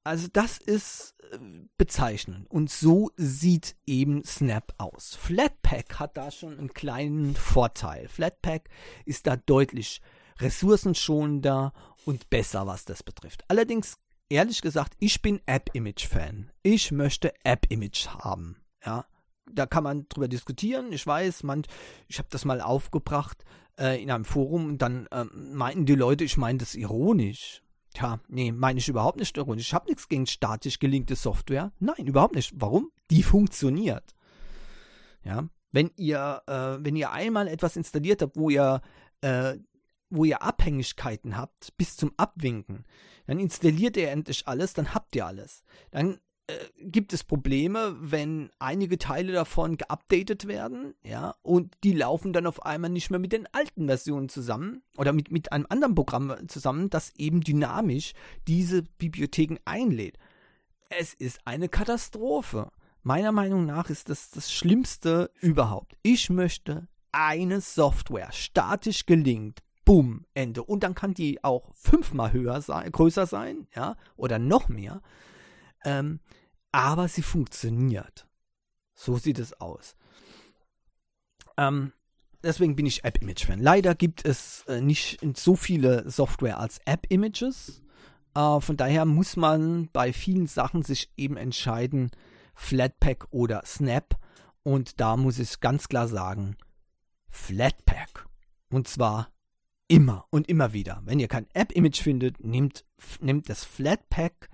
Also das ist äh, bezeichnend. Und so sieht eben Snap aus. Flatpak hat da schon einen kleinen Vorteil. Flatpak ist da deutlich ressourcenschonender und besser, was das betrifft. Allerdings, ehrlich gesagt, ich bin App-Image-Fan. Ich möchte App-Image haben. Ja, da kann man drüber diskutieren. Ich weiß, man, ich habe das mal aufgebracht äh, in einem Forum und dann äh, meinten die Leute, ich meine das ironisch. Tja, nee, meine ich überhaupt nicht ironisch. Ich habe nichts gegen statisch gelinkte Software. Nein, überhaupt nicht. Warum? Die funktioniert. Ja, wenn ihr, äh, wenn ihr einmal etwas installiert habt, wo ihr, äh, wo ihr Abhängigkeiten habt, bis zum Abwinken, dann installiert ihr endlich alles, dann habt ihr alles. Dann gibt es Probleme, wenn einige Teile davon geupdatet werden, ja, und die laufen dann auf einmal nicht mehr mit den alten Versionen zusammen oder mit, mit einem anderen Programm zusammen, das eben dynamisch diese Bibliotheken einlädt. Es ist eine Katastrophe. Meiner Meinung nach ist das das Schlimmste überhaupt. Ich möchte eine Software statisch gelingt, bumm, Ende. Und dann kann die auch fünfmal höher sein, größer sein, ja, oder noch mehr. Ähm, aber sie funktioniert. So sieht es aus. Ähm, deswegen bin ich App-Image-Fan. Leider gibt es äh, nicht so viele Software als App-Images. Äh, von daher muss man bei vielen Sachen sich eben entscheiden, Flatpak oder Snap. Und da muss ich ganz klar sagen, Flatpak. Und zwar immer und immer wieder. Wenn ihr kein App-Image findet, nehmt, nehmt das Flatpak.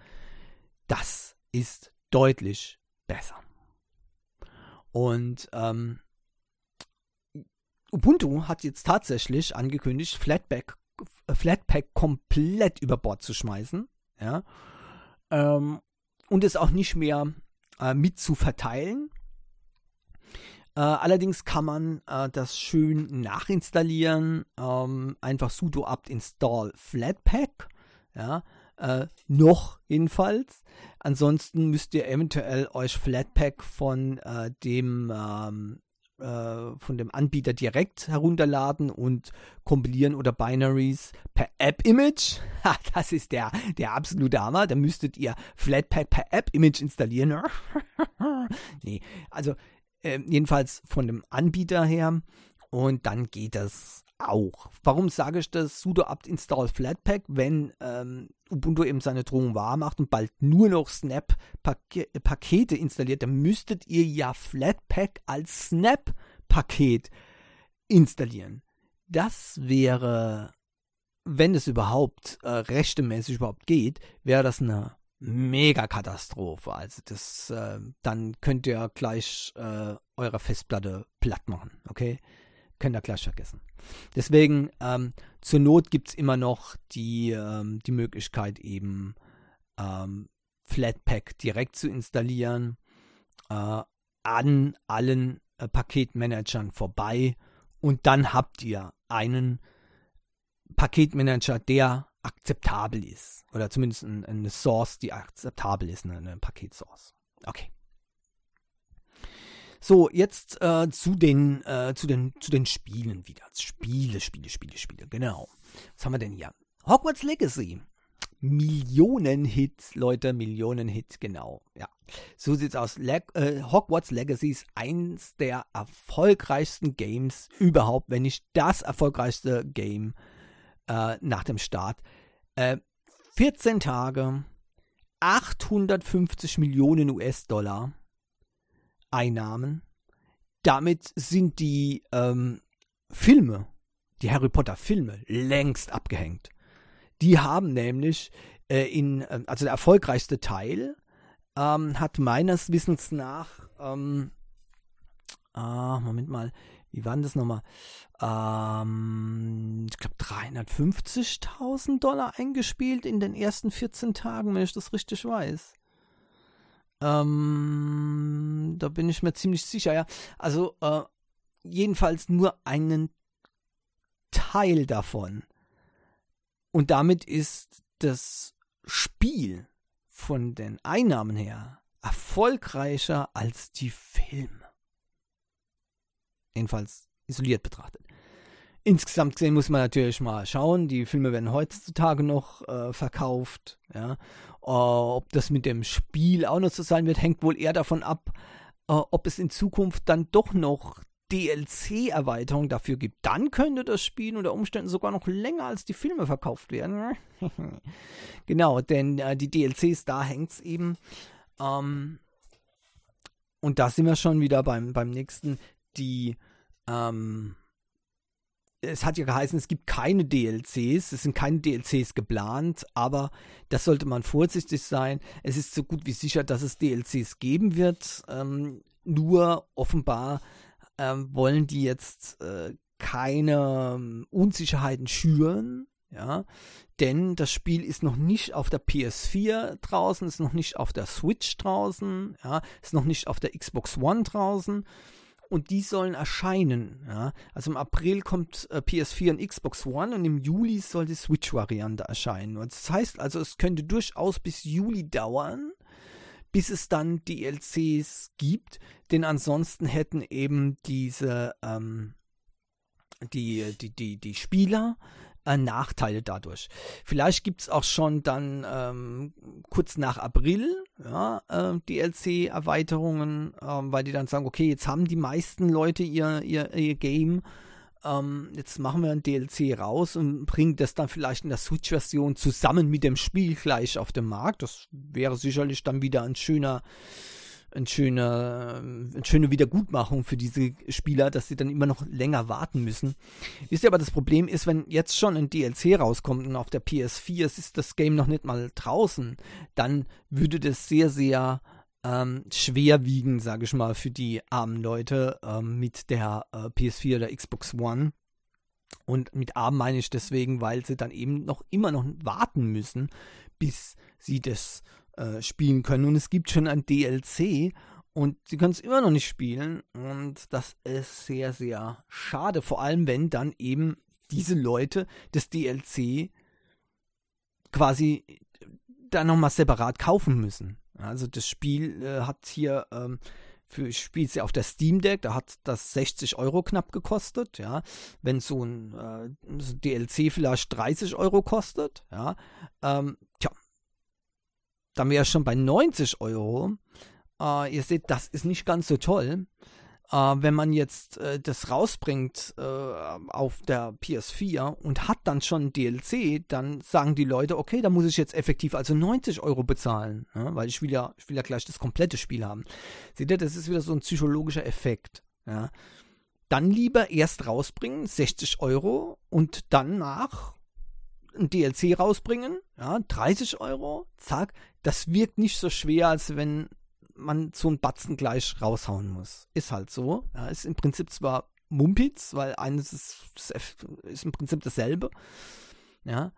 Das ist deutlich besser. Und ähm, Ubuntu hat jetzt tatsächlich angekündigt, Flatpak, Flatpak komplett über Bord zu schmeißen. Ja, ähm, und es auch nicht mehr äh, mit zu verteilen. Äh, allerdings kann man äh, das schön nachinstallieren. Ähm, einfach sudo apt install flatpak. Ja, äh, noch jedenfalls. Ansonsten müsst ihr eventuell euch Flatpak von äh, dem ähm, äh, von dem Anbieter direkt herunterladen und kompilieren oder Binaries per App-Image. das ist der, der absolute Hammer. Da müsstet ihr Flatpak per App-Image installieren. nee, also äh, jedenfalls von dem Anbieter her. Und dann geht das auch. Warum sage ich das? sudo apt install flatpak, wenn ähm, Ubuntu eben seine Drohung wahr macht und bald nur noch Snap-Pakete installiert, dann müsstet ihr ja Flatpak als Snap-Paket installieren. Das wäre, wenn es überhaupt äh, rechtemäßig überhaupt geht, wäre das eine Mega-Katastrophe. Also das, äh, dann könnt ihr gleich äh, eure Festplatte platt machen, okay? Könnt ihr gleich vergessen. Deswegen, ähm, zur Not gibt es immer noch die, ähm, die Möglichkeit, eben ähm, Flatpak direkt zu installieren, äh, an allen äh, Paketmanagern vorbei und dann habt ihr einen Paketmanager, der akzeptabel ist. Oder zumindest eine Source, die akzeptabel ist, eine, eine Paketsource. Okay. So, jetzt äh, zu, den, äh, zu, den, zu den Spielen wieder. Spiele, Spiele, Spiele, Spiele, genau. Was haben wir denn hier? Hogwarts Legacy. Millionen-Hit, Leute, Millionen-Hit, genau. Ja, so sieht's aus. Le äh, Hogwarts Legacy ist eins der erfolgreichsten Games überhaupt, wenn nicht das erfolgreichste Game äh, nach dem Start. Äh, 14 Tage, 850 Millionen US-Dollar Einnahmen. Damit sind die ähm, Filme, die Harry Potter Filme, längst abgehängt. Die haben nämlich äh, in, äh, also der erfolgreichste Teil ähm, hat meines Wissens nach, ähm, ah, Moment mal, wie war denn das nochmal? Ähm, ich glaube 350.000 Dollar eingespielt in den ersten 14 Tagen, wenn ich das richtig weiß. Ähm, da bin ich mir ziemlich sicher, ja. Also äh, jedenfalls nur einen Teil davon. Und damit ist das Spiel von den Einnahmen her erfolgreicher als die Filme. Jedenfalls isoliert betrachtet. Insgesamt gesehen muss man natürlich mal schauen, die Filme werden heutzutage noch äh, verkauft. Ja. Uh, ob das mit dem Spiel auch noch so sein wird, hängt wohl eher davon ab, uh, ob es in Zukunft dann doch noch DLC-Erweiterung dafür gibt. Dann könnte das Spiel unter Umständen sogar noch länger als die Filme verkauft werden. genau, denn uh, die DLCs, da hängt es eben. Ähm, und da sind wir schon wieder beim, beim nächsten. Die ähm, es hat ja geheißen, es gibt keine DLCs, es sind keine DLCs geplant, aber das sollte man vorsichtig sein. Es ist so gut wie sicher, dass es DLCs geben wird. Ähm, nur offenbar ähm, wollen die jetzt äh, keine ähm, Unsicherheiten schüren. Ja, denn das Spiel ist noch nicht auf der PS4 draußen, ist noch nicht auf der Switch draußen, ja, ist noch nicht auf der Xbox One draußen und die sollen erscheinen. Ja? Also im April kommt äh, PS4 und Xbox One und im Juli soll die Switch-Variante erscheinen. Und das heißt also, es könnte durchaus bis Juli dauern, bis es dann DLCs gibt, denn ansonsten hätten eben diese ähm, die, die, die, die Spieler äh, Nachteile dadurch. Vielleicht gibt es auch schon dann ähm, kurz nach April ja, äh, DLC-Erweiterungen, äh, weil die dann sagen, okay, jetzt haben die meisten Leute ihr, ihr, ihr Game, ähm, jetzt machen wir ein DLC raus und bringen das dann vielleicht in der Switch-Version zusammen mit dem Spiel gleich auf den Markt. Das wäre sicherlich dann wieder ein schöner ein schöner, eine schöne Wiedergutmachung für diese Spieler, dass sie dann immer noch länger warten müssen. Wisst ihr aber, das Problem ist, wenn jetzt schon ein DLC rauskommt und auf der PS4 ist das Game noch nicht mal draußen, dann würde das sehr, sehr ähm, schwer wiegen, sage ich mal, für die armen Leute ähm, mit der äh, PS4 oder Xbox One. Und mit arm meine ich deswegen, weil sie dann eben noch immer noch warten müssen, bis sie das äh, spielen können. Und es gibt schon ein DLC und sie können es immer noch nicht spielen. Und das ist sehr, sehr schade. Vor allem, wenn dann eben diese Leute das DLC quasi dann nochmal separat kaufen müssen. Also das Spiel äh, hat hier ähm, für spielt sie auf der Steam Deck, da hat das 60 Euro knapp gekostet, ja. Wenn so ein äh, DLC vielleicht 30 Euro kostet, ja, ähm, tja, dann wäre es schon bei 90 Euro. Äh, ihr seht, das ist nicht ganz so toll. Äh, wenn man jetzt äh, das rausbringt auf der PS4 und hat dann schon DLC, dann sagen die Leute, okay, da muss ich jetzt effektiv also 90 Euro bezahlen, ja, weil ich will ja, ich will ja gleich das komplette Spiel haben. Seht ihr, das ist wieder so ein psychologischer Effekt. Ja. Dann lieber erst rausbringen, 60 Euro, und danach ein DLC rausbringen, ja, 30 Euro, zack, das wirkt nicht so schwer, als wenn man so einen Batzen gleich raushauen muss. Ist halt so. Ja, ist im Prinzip zwar Mumpitz, weil eines ist, ist im Prinzip dasselbe. Ja.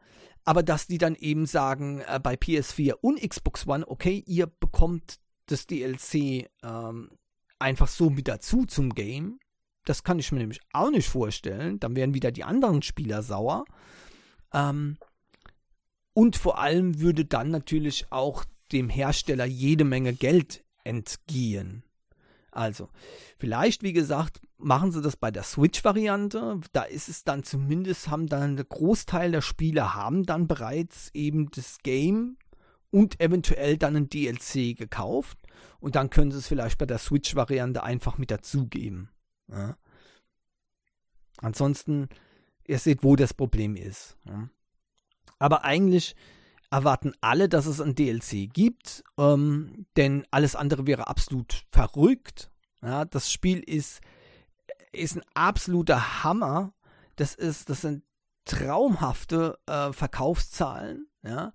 Aber dass die dann eben sagen, äh, bei PS4 und Xbox One, okay, ihr bekommt das DLC ähm, einfach so mit dazu zum Game. Das kann ich mir nämlich auch nicht vorstellen. Dann wären wieder die anderen Spieler sauer. Ähm, und vor allem würde dann natürlich auch dem Hersteller jede Menge Geld entgehen. Also, vielleicht, wie gesagt, machen sie das bei der Switch-Variante. Da ist es dann zumindest, haben dann der Großteil der Spieler haben dann bereits eben das Game und eventuell dann ein DLC gekauft. Und dann können sie es vielleicht bei der Switch-Variante einfach mit dazugeben. Ja. Ansonsten, ihr seht, wo das Problem ist. Ja. Aber eigentlich erwarten alle, dass es ein DLC gibt, ähm, denn alles andere wäre absolut verrückt. Ja, das Spiel ist, ist ein absoluter Hammer. Das ist, das sind traumhafte äh, Verkaufszahlen. Ja,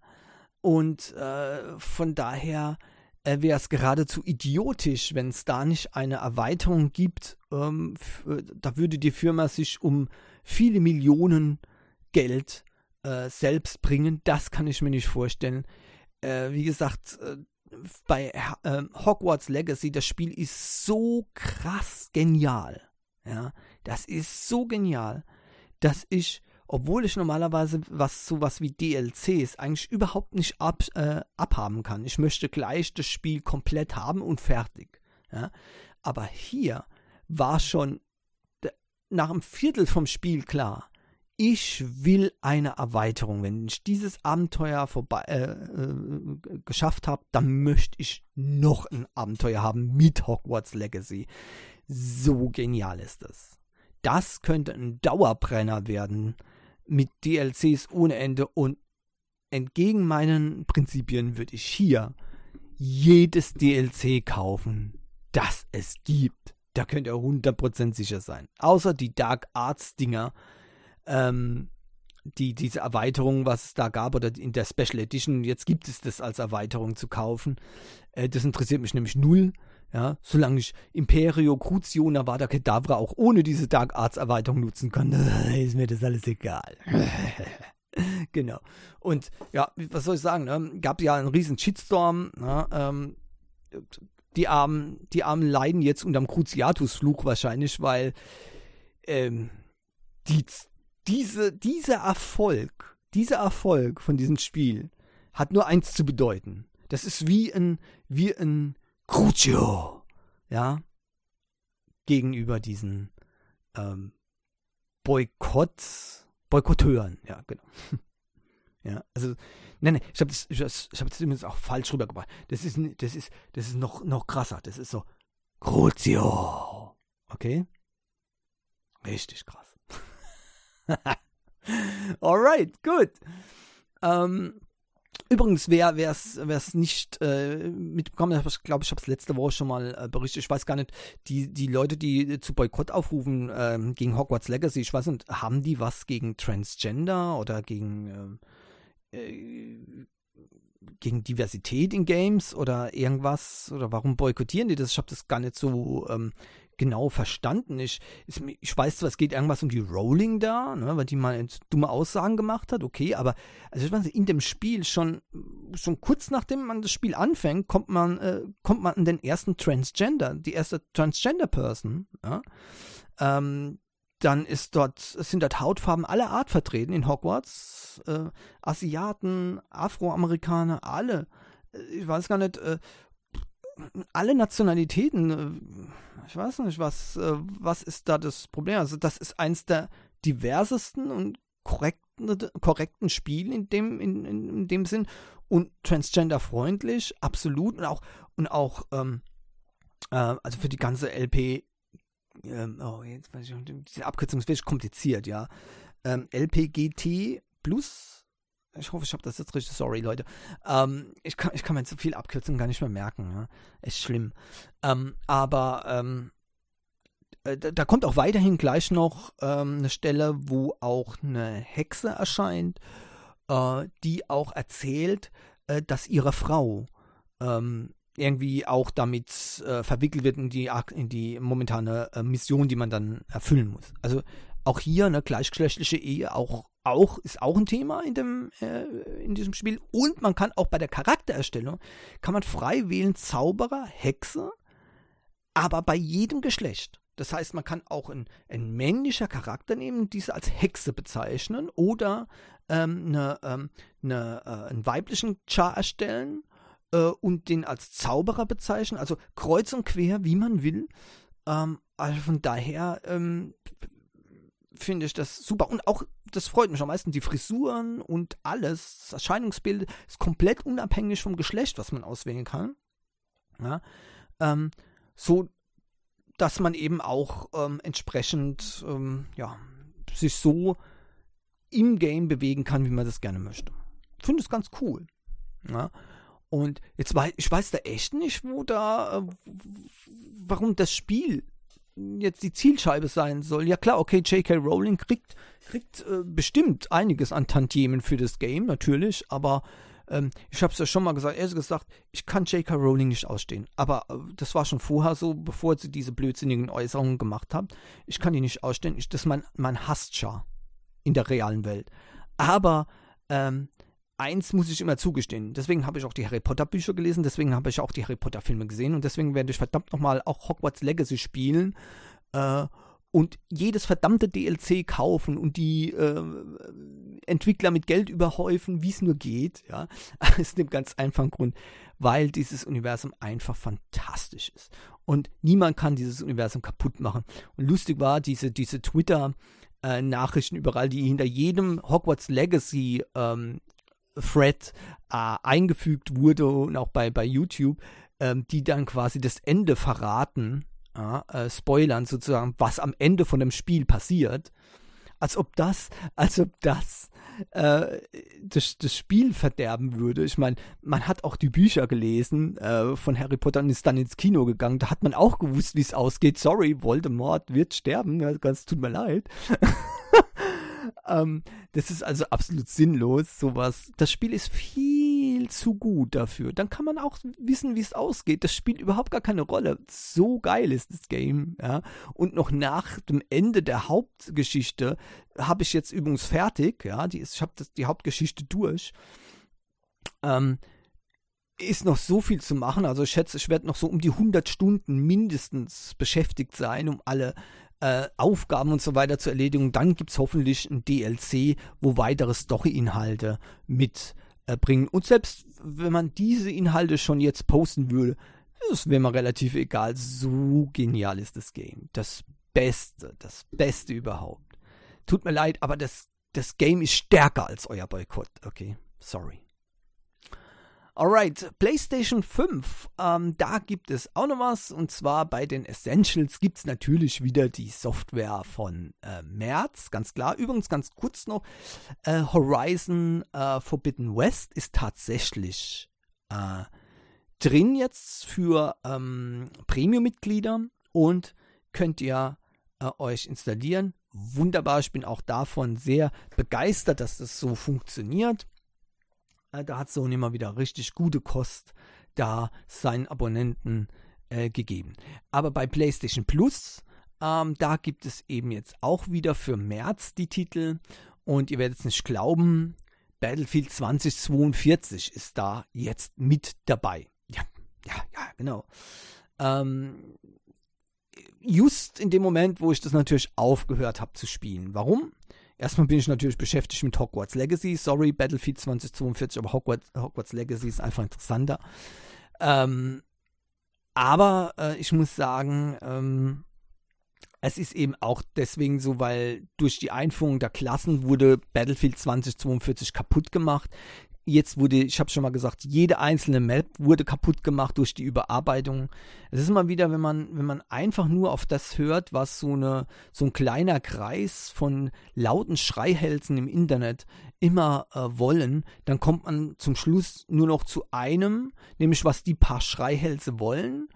Und äh, von daher äh, wäre es geradezu idiotisch, wenn es da nicht eine Erweiterung gibt. Ähm, da würde die Firma sich um viele Millionen Geld äh, selbst bringen. Das kann ich mir nicht vorstellen. Äh, wie gesagt, äh, bei ähm, Hogwarts Legacy, das Spiel ist so krass genial. Ja, das ist so genial, dass ich obwohl ich normalerweise was sowas wie DLCs eigentlich überhaupt nicht ab, äh, abhaben kann. Ich möchte gleich das Spiel komplett haben und fertig. Ja? Aber hier war schon nach einem Viertel vom Spiel klar, ich will eine Erweiterung. Wenn ich dieses Abenteuer vorbei äh, äh, geschafft habe, dann möchte ich noch ein Abenteuer haben mit Hogwarts Legacy. So genial ist das. Das könnte ein Dauerbrenner werden mit DLCs ohne Ende und entgegen meinen Prinzipien würde ich hier jedes DLC kaufen, das es gibt. Da könnt ihr 100% sicher sein. Außer die Dark Arts Dinger, ähm, die, diese Erweiterung, was es da gab, oder in der Special Edition, jetzt gibt es das als Erweiterung zu kaufen. Äh, das interessiert mich nämlich null. Ja, solange ich Imperio Crucio Navada Kedavra auch ohne diese Dark Arts Erweiterung nutzen kann, ist mir das alles egal. genau. Und ja, was soll ich sagen? Ne? Gab ja einen riesen Shitstorm. Ne? Ähm, die Armen, die Armen leiden jetzt unterm Cruciatus-Fluch wahrscheinlich, weil ähm, die, diese, dieser Erfolg, dieser Erfolg von diesem Spiel hat nur eins zu bedeuten. Das ist wie ein, wie ein Crucio, ja, gegenüber diesen ähm, Boykotts, Boykotteuren, ja, genau. ja, also, nein, nein, ich habe das, ich, hab übrigens auch falsch rübergebracht. Das ist, das ist, das ist noch, noch krasser. Das ist so, Crucio, okay? Richtig krass. Alright, gut. Ähm, Übrigens, wer es nicht äh, mitbekommen hat, ich glaube, ich habe es letzte Woche schon mal äh, berichtet, ich weiß gar nicht, die, die Leute, die zu Boykott aufrufen äh, gegen Hogwarts Legacy, ich weiß nicht, haben die was gegen Transgender oder gegen, ähm, äh, gegen Diversität in Games oder irgendwas? Oder warum boykottieren die das? Ich habe das gar nicht so ähm, genau verstanden. Ich, ich weiß es geht irgendwas um die Rolling da, ne, weil die mal dumme Aussagen gemacht hat, okay, aber also ich weiß, in dem Spiel schon, schon kurz nachdem man das Spiel anfängt, kommt man, äh, kommt man an den ersten Transgender, die erste Transgender-Person, ja. ähm, dann ist dort, sind dort Hautfarben aller Art vertreten in Hogwarts. Äh, Asiaten, Afroamerikaner, alle. Äh, ich weiß gar nicht, äh, alle Nationalitäten, äh, ich weiß nicht, was, äh, was ist da das Problem? Also, das ist eins der diversesten und korrekten, korrekten Spiele in dem, in, in, dem Sinn und transgender-freundlich, absolut und auch, und auch, ähm, äh, also für die ganze LP, ähm, oh, jetzt weiß ich, diese Abkürzung ist wirklich kompliziert, ja. Ähm, LPGT plus ich hoffe, ich habe das jetzt richtig. Sorry, Leute. Ähm, ich, kann, ich kann mir zu viel Abkürzungen gar nicht mehr merken. Ja? Ist schlimm. Ähm, aber ähm, äh, da, da, kommt auch weiterhin gleich noch ähm, eine Stelle, wo auch eine Hexe erscheint, äh, die auch erzählt, äh, dass ihre Frau ähm, irgendwie auch damit äh, verwickelt wird in die, in die momentane äh, Mission, die man dann erfüllen muss. Also auch hier eine gleichgeschlechtliche Ehe auch, auch ist auch ein Thema in dem äh, in diesem Spiel und man kann auch bei der Charaktererstellung kann man frei wählen Zauberer, Hexe, aber bei jedem Geschlecht. Das heißt, man kann auch ein, ein männlicher Charakter nehmen, diese als Hexe bezeichnen oder ähm, eine, ähm, eine, äh, einen weiblichen Char erstellen äh, und den als Zauberer bezeichnen. Also kreuz und quer, wie man will. Ähm, also von daher ähm, finde ich das super. Und auch, das freut mich am meisten, die Frisuren und alles, das Erscheinungsbild ist komplett unabhängig vom Geschlecht, was man auswählen kann. Ja, ähm, so, dass man eben auch ähm, entsprechend, ähm, ja, sich so im Game bewegen kann, wie man das gerne möchte. Ich finde es ganz cool. Ja. Und jetzt weiß ich weiß da echt nicht, wo da, äh, warum das Spiel jetzt die Zielscheibe sein soll. Ja klar, okay, J.K. Rowling kriegt, kriegt äh, bestimmt einiges an Tantiemen für das Game, natürlich, aber ähm, ich habe es ja schon mal gesagt, ehrlich gesagt, ich kann J.K. Rowling nicht ausstehen. Aber äh, das war schon vorher so, bevor sie diese blödsinnigen Äußerungen gemacht hat. Ich kann die nicht ausstehen. Ich, das ist mein, mein Hassschar in der realen Welt. Aber ähm, eins muss ich immer zugestehen. Deswegen habe ich auch die Harry Potter Bücher gelesen, deswegen habe ich auch die Harry Potter Filme gesehen und deswegen werde ich verdammt nochmal auch Hogwarts Legacy spielen. Äh, und jedes verdammte DLC kaufen und die äh, Entwickler mit Geld überhäufen, wie es nur geht, ja, aus dem ganz einfachen Grund, weil dieses Universum einfach fantastisch ist. Und niemand kann dieses Universum kaputt machen. Und lustig war, diese, diese Twitter-Nachrichten äh, überall, die hinter jedem Hogwarts Legacy ähm, Thread äh, eingefügt wurde und auch bei, bei YouTube, ähm, die dann quasi das Ende verraten äh, spoilern sozusagen, was am Ende von dem Spiel passiert, als ob das, als ob das äh, das, das Spiel verderben würde. Ich meine, man hat auch die Bücher gelesen äh, von Harry Potter und ist dann ins Kino gegangen. Da hat man auch gewusst, wie es ausgeht. Sorry, Voldemort wird sterben. Ja, ganz tut mir leid. ähm, das ist also absolut sinnlos, sowas. Das Spiel ist viel zu gut dafür. Dann kann man auch wissen, wie es ausgeht. Das spielt überhaupt gar keine Rolle. So geil ist das Game, ja. Und noch nach dem Ende der Hauptgeschichte habe ich jetzt übrigens fertig, ja. Die ist, ich habe die Hauptgeschichte durch. Ähm, ist noch so viel zu machen. Also ich schätze, ich werde noch so um die 100 Stunden mindestens beschäftigt sein, um alle äh, Aufgaben und so weiter zu erledigen. Dann gibt es hoffentlich ein DLC, wo weitere Story-Inhalte mitbringen. Äh, und selbst wenn man diese Inhalte schon jetzt posten würde, das wäre mir relativ egal. So genial ist das Game. Das Beste, das Beste überhaupt. Tut mir leid, aber das, das Game ist stärker als euer Boykott. Okay, sorry. Alright, PlayStation 5, ähm, da gibt es auch noch was und zwar bei den Essentials gibt es natürlich wieder die Software von äh, März, ganz klar. Übrigens ganz kurz noch, äh, Horizon äh, Forbidden West ist tatsächlich äh, drin jetzt für ähm, Premium-Mitglieder und könnt ihr äh, euch installieren. Wunderbar, ich bin auch davon sehr begeistert, dass das so funktioniert. Äh, da hat Sony immer wieder richtig gute Kost da seinen Abonnenten äh, gegeben. Aber bei PlayStation Plus, ähm, da gibt es eben jetzt auch wieder für März die Titel. Und ihr werdet es nicht glauben, Battlefield 2042 ist da jetzt mit dabei. Ja, ja, ja, genau. Ähm, just in dem Moment, wo ich das natürlich aufgehört habe zu spielen. Warum? Erstmal bin ich natürlich beschäftigt mit Hogwarts Legacy. Sorry, Battlefield 2042, aber Hogwarts, Hogwarts Legacy ist einfach interessanter. Ähm, aber äh, ich muss sagen, ähm, es ist eben auch deswegen so, weil durch die Einführung der Klassen wurde Battlefield 2042 kaputt gemacht jetzt wurde, ich habe schon mal gesagt, jede einzelne Map wurde kaputt gemacht durch die Überarbeitung. Es ist immer wieder, wenn man, wenn man einfach nur auf das hört, was so eine, so ein kleiner Kreis von lauten Schreihälsen im Internet immer äh, wollen, dann kommt man zum Schluss nur noch zu einem, nämlich was die paar Schreihälse wollen,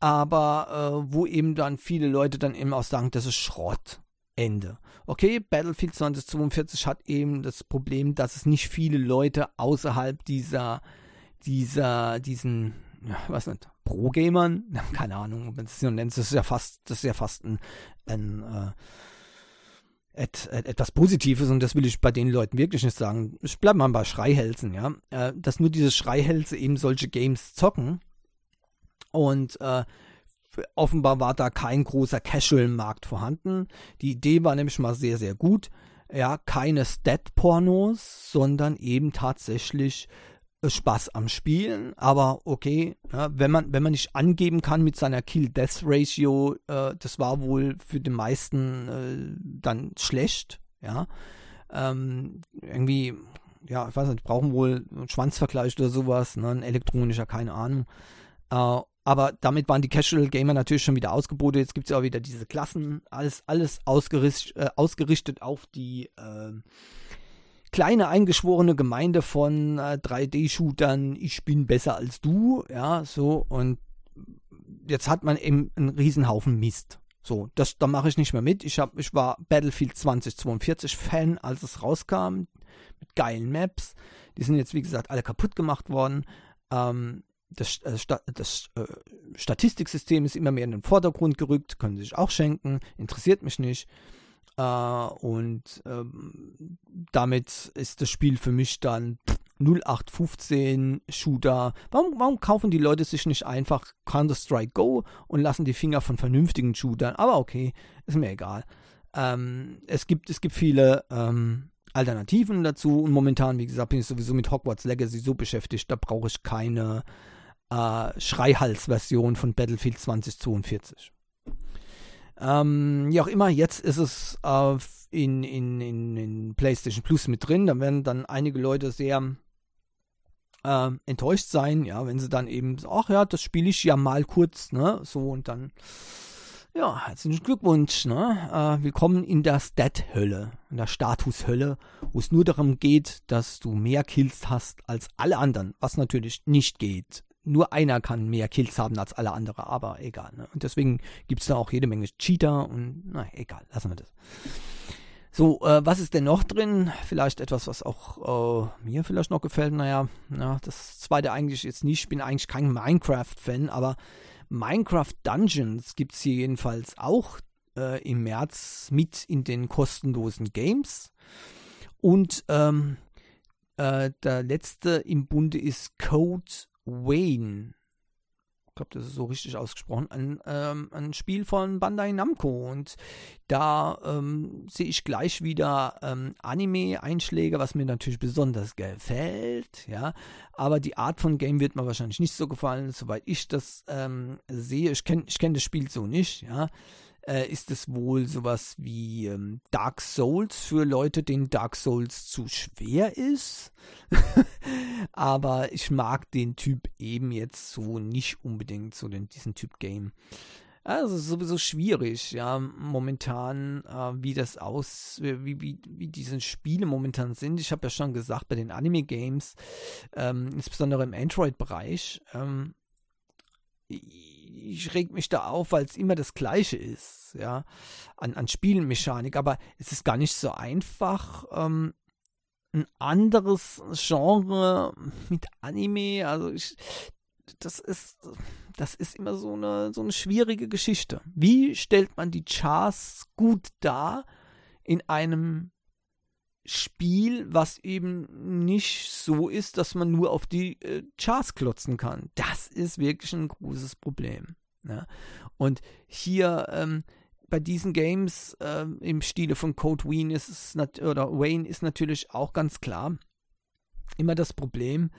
aber äh, wo eben dann viele Leute dann eben auch sagen, das ist Schrott. Ende. Okay, Battlefield 2042 hat eben das Problem, dass es nicht viele Leute außerhalb dieser, dieser, diesen, ja, was nicht, Pro-Gamern, keine Ahnung, wenn es so nennt, das ist ja fast, das ist ja fast ein, ein äh, et, et, etwas Positives und das will ich bei den Leuten wirklich nicht sagen. Ich bleibe mal bei Schreihälsen, ja, äh, dass nur diese Schreihälse eben solche Games zocken und äh, offenbar war da kein großer Casual-Markt vorhanden. Die Idee war nämlich mal sehr, sehr gut. Ja, keine Stat-Pornos, sondern eben tatsächlich äh, Spaß am Spielen. Aber okay, ja, wenn, man, wenn man nicht angeben kann mit seiner Kill-Death-Ratio, äh, das war wohl für die meisten äh, dann schlecht. Ja, ähm, irgendwie, ja, ich weiß nicht, brauchen wohl einen Schwanzvergleich oder sowas, ne, ein elektronischer, keine Ahnung. Äh, aber damit waren die Casual Gamer natürlich schon wieder ausgebotet. Jetzt gibt es ja auch wieder diese Klassen. Alles, alles ausgerichtet, äh, ausgerichtet auf die äh, kleine eingeschworene Gemeinde von äh, 3D-Shootern. Ich bin besser als du. Ja, so. Und jetzt hat man eben einen Riesenhaufen Mist. So, das, da mache ich nicht mehr mit. Ich, hab, ich war Battlefield 2042 Fan, als es rauskam. Mit geilen Maps Die sind jetzt, wie gesagt, alle kaputt gemacht worden. Ähm, das, äh, das äh, Statistiksystem ist immer mehr in den Vordergrund gerückt, können sich auch schenken, interessiert mich nicht. Äh, und ähm, damit ist das Spiel für mich dann 0815 Shooter. Warum, warum kaufen die Leute sich nicht einfach Counter-Strike Go und lassen die Finger von vernünftigen Shootern? Aber okay, ist mir egal. Ähm, es, gibt, es gibt viele ähm, Alternativen dazu und momentan, wie gesagt, bin ich sowieso mit Hogwarts Legacy so beschäftigt, da brauche ich keine äh, Schreihals-Version von Battlefield 2042. Ähm, wie auch immer, jetzt ist es äh, in, in, in, in PlayStation Plus mit drin. Da werden dann einige Leute sehr äh, enttäuscht sein, ja, wenn sie dann eben, ach ja, das spiele ich ja mal kurz, ne, so und dann, ja, herzlichen Glückwunsch, ne, äh, willkommen in der Stat-Hölle, in der Statushölle, wo es nur darum geht, dass du mehr Kills hast als alle anderen, was natürlich nicht geht. Nur einer kann mehr Kills haben als alle anderen, aber egal. Ne? Und deswegen gibt es da auch jede Menge Cheater und na egal, lassen wir das. So, äh, was ist denn noch drin? Vielleicht etwas, was auch äh, mir vielleicht noch gefällt. Naja, na, das zweite eigentlich jetzt nicht. Ich bin eigentlich kein Minecraft-Fan, aber Minecraft Dungeons gibt es hier jedenfalls auch äh, im März mit in den kostenlosen Games. Und ähm, äh, der letzte im Bunde ist Code Wayne glaube, das ist so richtig ausgesprochen, ein, ähm, ein Spiel von Bandai Namco. Und da ähm, sehe ich gleich wieder ähm, Anime-Einschläge, was mir natürlich besonders gefällt. Ja, aber die Art von Game wird mir wahrscheinlich nicht so gefallen, soweit ich das ähm, sehe. Ich kenne ich kenn das Spiel so nicht. Ja, äh, ist es wohl sowas wie ähm, Dark Souls für Leute, denen Dark Souls zu schwer ist. Aber ich mag den Typ eben jetzt so nicht unbedingt, so den, diesen Typ Game. Also sowieso schwierig, ja, momentan, äh, wie das aus, wie, wie, wie diese Spiele momentan sind. Ich habe ja schon gesagt, bei den Anime-Games, ähm, insbesondere im Android-Bereich, ähm, ich reg mich da auf, weil es immer das Gleiche ist, ja, an, an Spielmechanik. Aber es ist gar nicht so einfach, ähm, ein anderes Genre mit Anime, also ich, das ist, das ist immer so eine, so eine schwierige Geschichte. Wie stellt man die Chars gut dar in einem Spiel, was eben nicht so ist, dass man nur auf die äh, Charts klotzen kann. Das ist wirklich ein großes Problem. Ne? Und hier ähm, bei diesen Games ähm, im Stile von Code Wayne ist es oder Wayne ist natürlich auch ganz klar immer das Problem,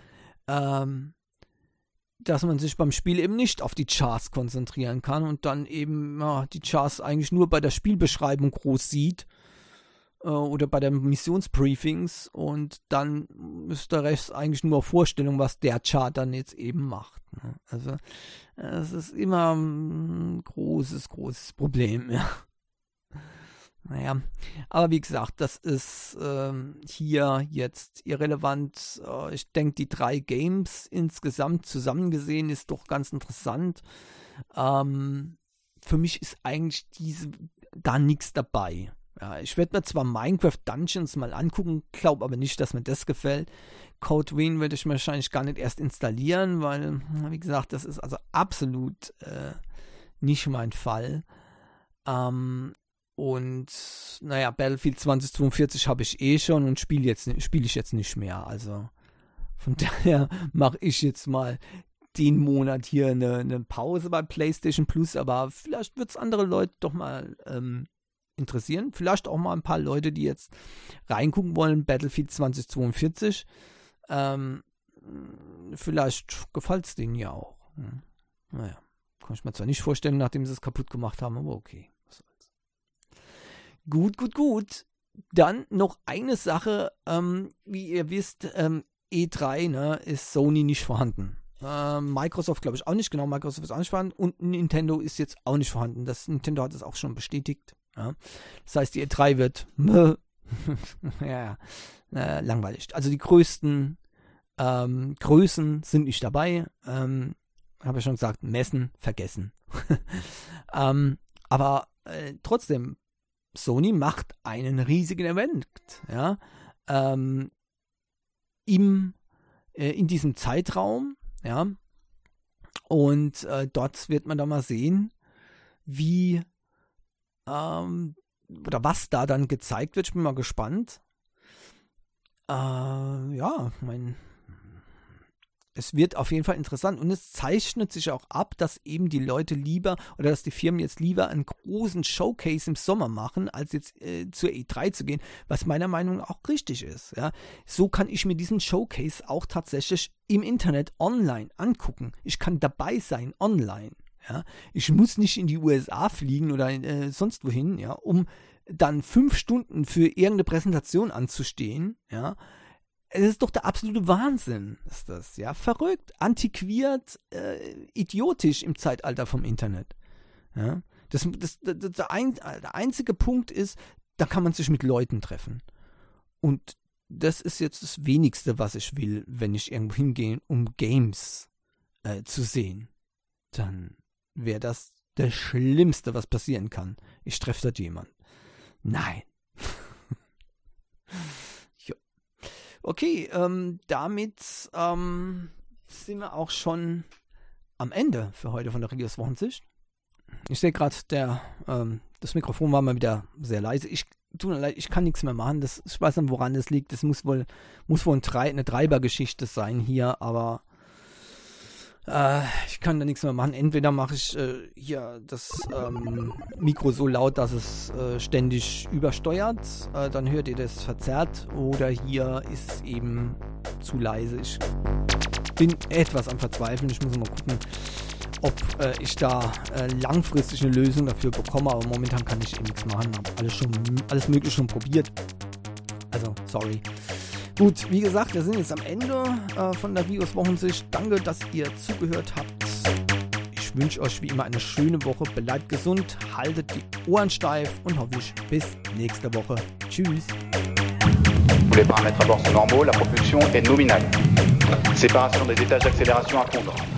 ähm, dass man sich beim Spiel eben nicht auf die Charts konzentrieren kann und dann eben ja, die Charts eigentlich nur bei der Spielbeschreibung groß sieht äh, oder bei den Missionsbriefings und dann ist der Rest eigentlich nur Vorstellung, was der Chart dann jetzt eben macht. Ne? Also es ist immer ein großes, großes Problem, ja. Naja, aber wie gesagt, das ist ähm, hier jetzt irrelevant. Äh, ich denke, die drei Games insgesamt zusammengesehen ist doch ganz interessant. Ähm, für mich ist eigentlich diese da nichts dabei. Ja, ich werde mir zwar Minecraft Dungeons mal angucken, glaube aber nicht, dass mir das gefällt. Code Wien werde ich wahrscheinlich gar nicht erst installieren, weil, wie gesagt, das ist also absolut äh, nicht mein Fall. Ähm, und naja, Battlefield 2042 habe ich eh schon und spiele spiele ich jetzt nicht mehr. Also von daher mache ich jetzt mal den Monat hier eine, eine, Pause bei PlayStation Plus, aber vielleicht wird es andere Leute doch mal ähm, interessieren. Vielleicht auch mal ein paar Leute, die jetzt reingucken wollen, Battlefield 2042. Ähm, vielleicht gefällt es denen ja auch. Hm. Naja, kann ich mir zwar nicht vorstellen, nachdem sie es kaputt gemacht haben, aber okay. Was soll's. Gut, gut, gut. Dann noch eine Sache, ähm, wie ihr wisst, ähm, E3 ne, ist Sony nicht vorhanden. Ähm, Microsoft glaube ich auch nicht, genau, Microsoft ist auch nicht vorhanden und Nintendo ist jetzt auch nicht vorhanden. Das Nintendo hat es auch schon bestätigt. Ja. Das heißt, die E3 wird ja, äh, langweilig. Also die größten ähm, Größen sind nicht dabei. Ähm, Habe ich schon gesagt, messen, vergessen. ähm, aber äh, trotzdem, Sony macht einen riesigen Event. Ja. Ähm, im, äh, in diesem Zeitraum, ja. Und äh, dort wird man dann mal sehen, wie ähm, oder was da dann gezeigt wird. Ich bin mal gespannt. Äh, ja, mein, es wird auf jeden Fall interessant und es zeichnet sich auch ab, dass eben die Leute lieber oder dass die Firmen jetzt lieber einen großen Showcase im Sommer machen, als jetzt äh, zur E3 zu gehen, was meiner Meinung nach auch richtig ist. Ja. So kann ich mir diesen Showcase auch tatsächlich im Internet online angucken. Ich kann dabei sein online. Ja. Ich muss nicht in die USA fliegen oder äh, sonst wohin, ja, um dann fünf Stunden für irgendeine Präsentation anzustehen, ja es ist doch der absolute Wahnsinn, ist das, ja. Verrückt, antiquiert, äh, idiotisch im Zeitalter vom Internet. Ja. Das, das, das, der, ein, der einzige Punkt ist, da kann man sich mit Leuten treffen. Und das ist jetzt das Wenigste, was ich will, wenn ich irgendwo hingehe, um Games äh, zu sehen. Dann wäre das das Schlimmste, was passieren kann. Ich treffe dort jemanden. Nein. Okay, ähm, damit ähm, sind wir auch schon am Ende für heute von der Regios Wochensicht. Ich sehe gerade, ähm, das Mikrofon war mal wieder sehr leise. Ich tut mir leid, ich kann nichts mehr machen. Das, ich weiß nicht, woran das liegt. Das muss wohl, muss wohl ein Tre eine Treibergeschichte sein hier, aber äh, ich kann da nichts mehr machen. Entweder mache ich äh, hier das ähm, Mikro so laut, dass es äh, ständig übersteuert, äh, dann hört ihr das verzerrt, oder hier ist es eben zu leise. Ich bin etwas am Verzweifeln. Ich muss mal gucken, ob äh, ich da äh, langfristig eine Lösung dafür bekomme, aber momentan kann ich eben nichts machen. Habe alles alles mögliche schon probiert. Also, sorry. Gut, wie gesagt, wir sind jetzt am Ende äh, von der Rios Wochensicht. Danke, dass ihr zugehört habt. Ich wünsche euch wie immer eine schöne Woche. Bleibt gesund, haltet die Ohren steif und hoffe ich bis nächste Woche. Tschüss. Les paramètres à bord sont normaux, la propulsion est nominale. Séparation des étages d'accélération à fondre.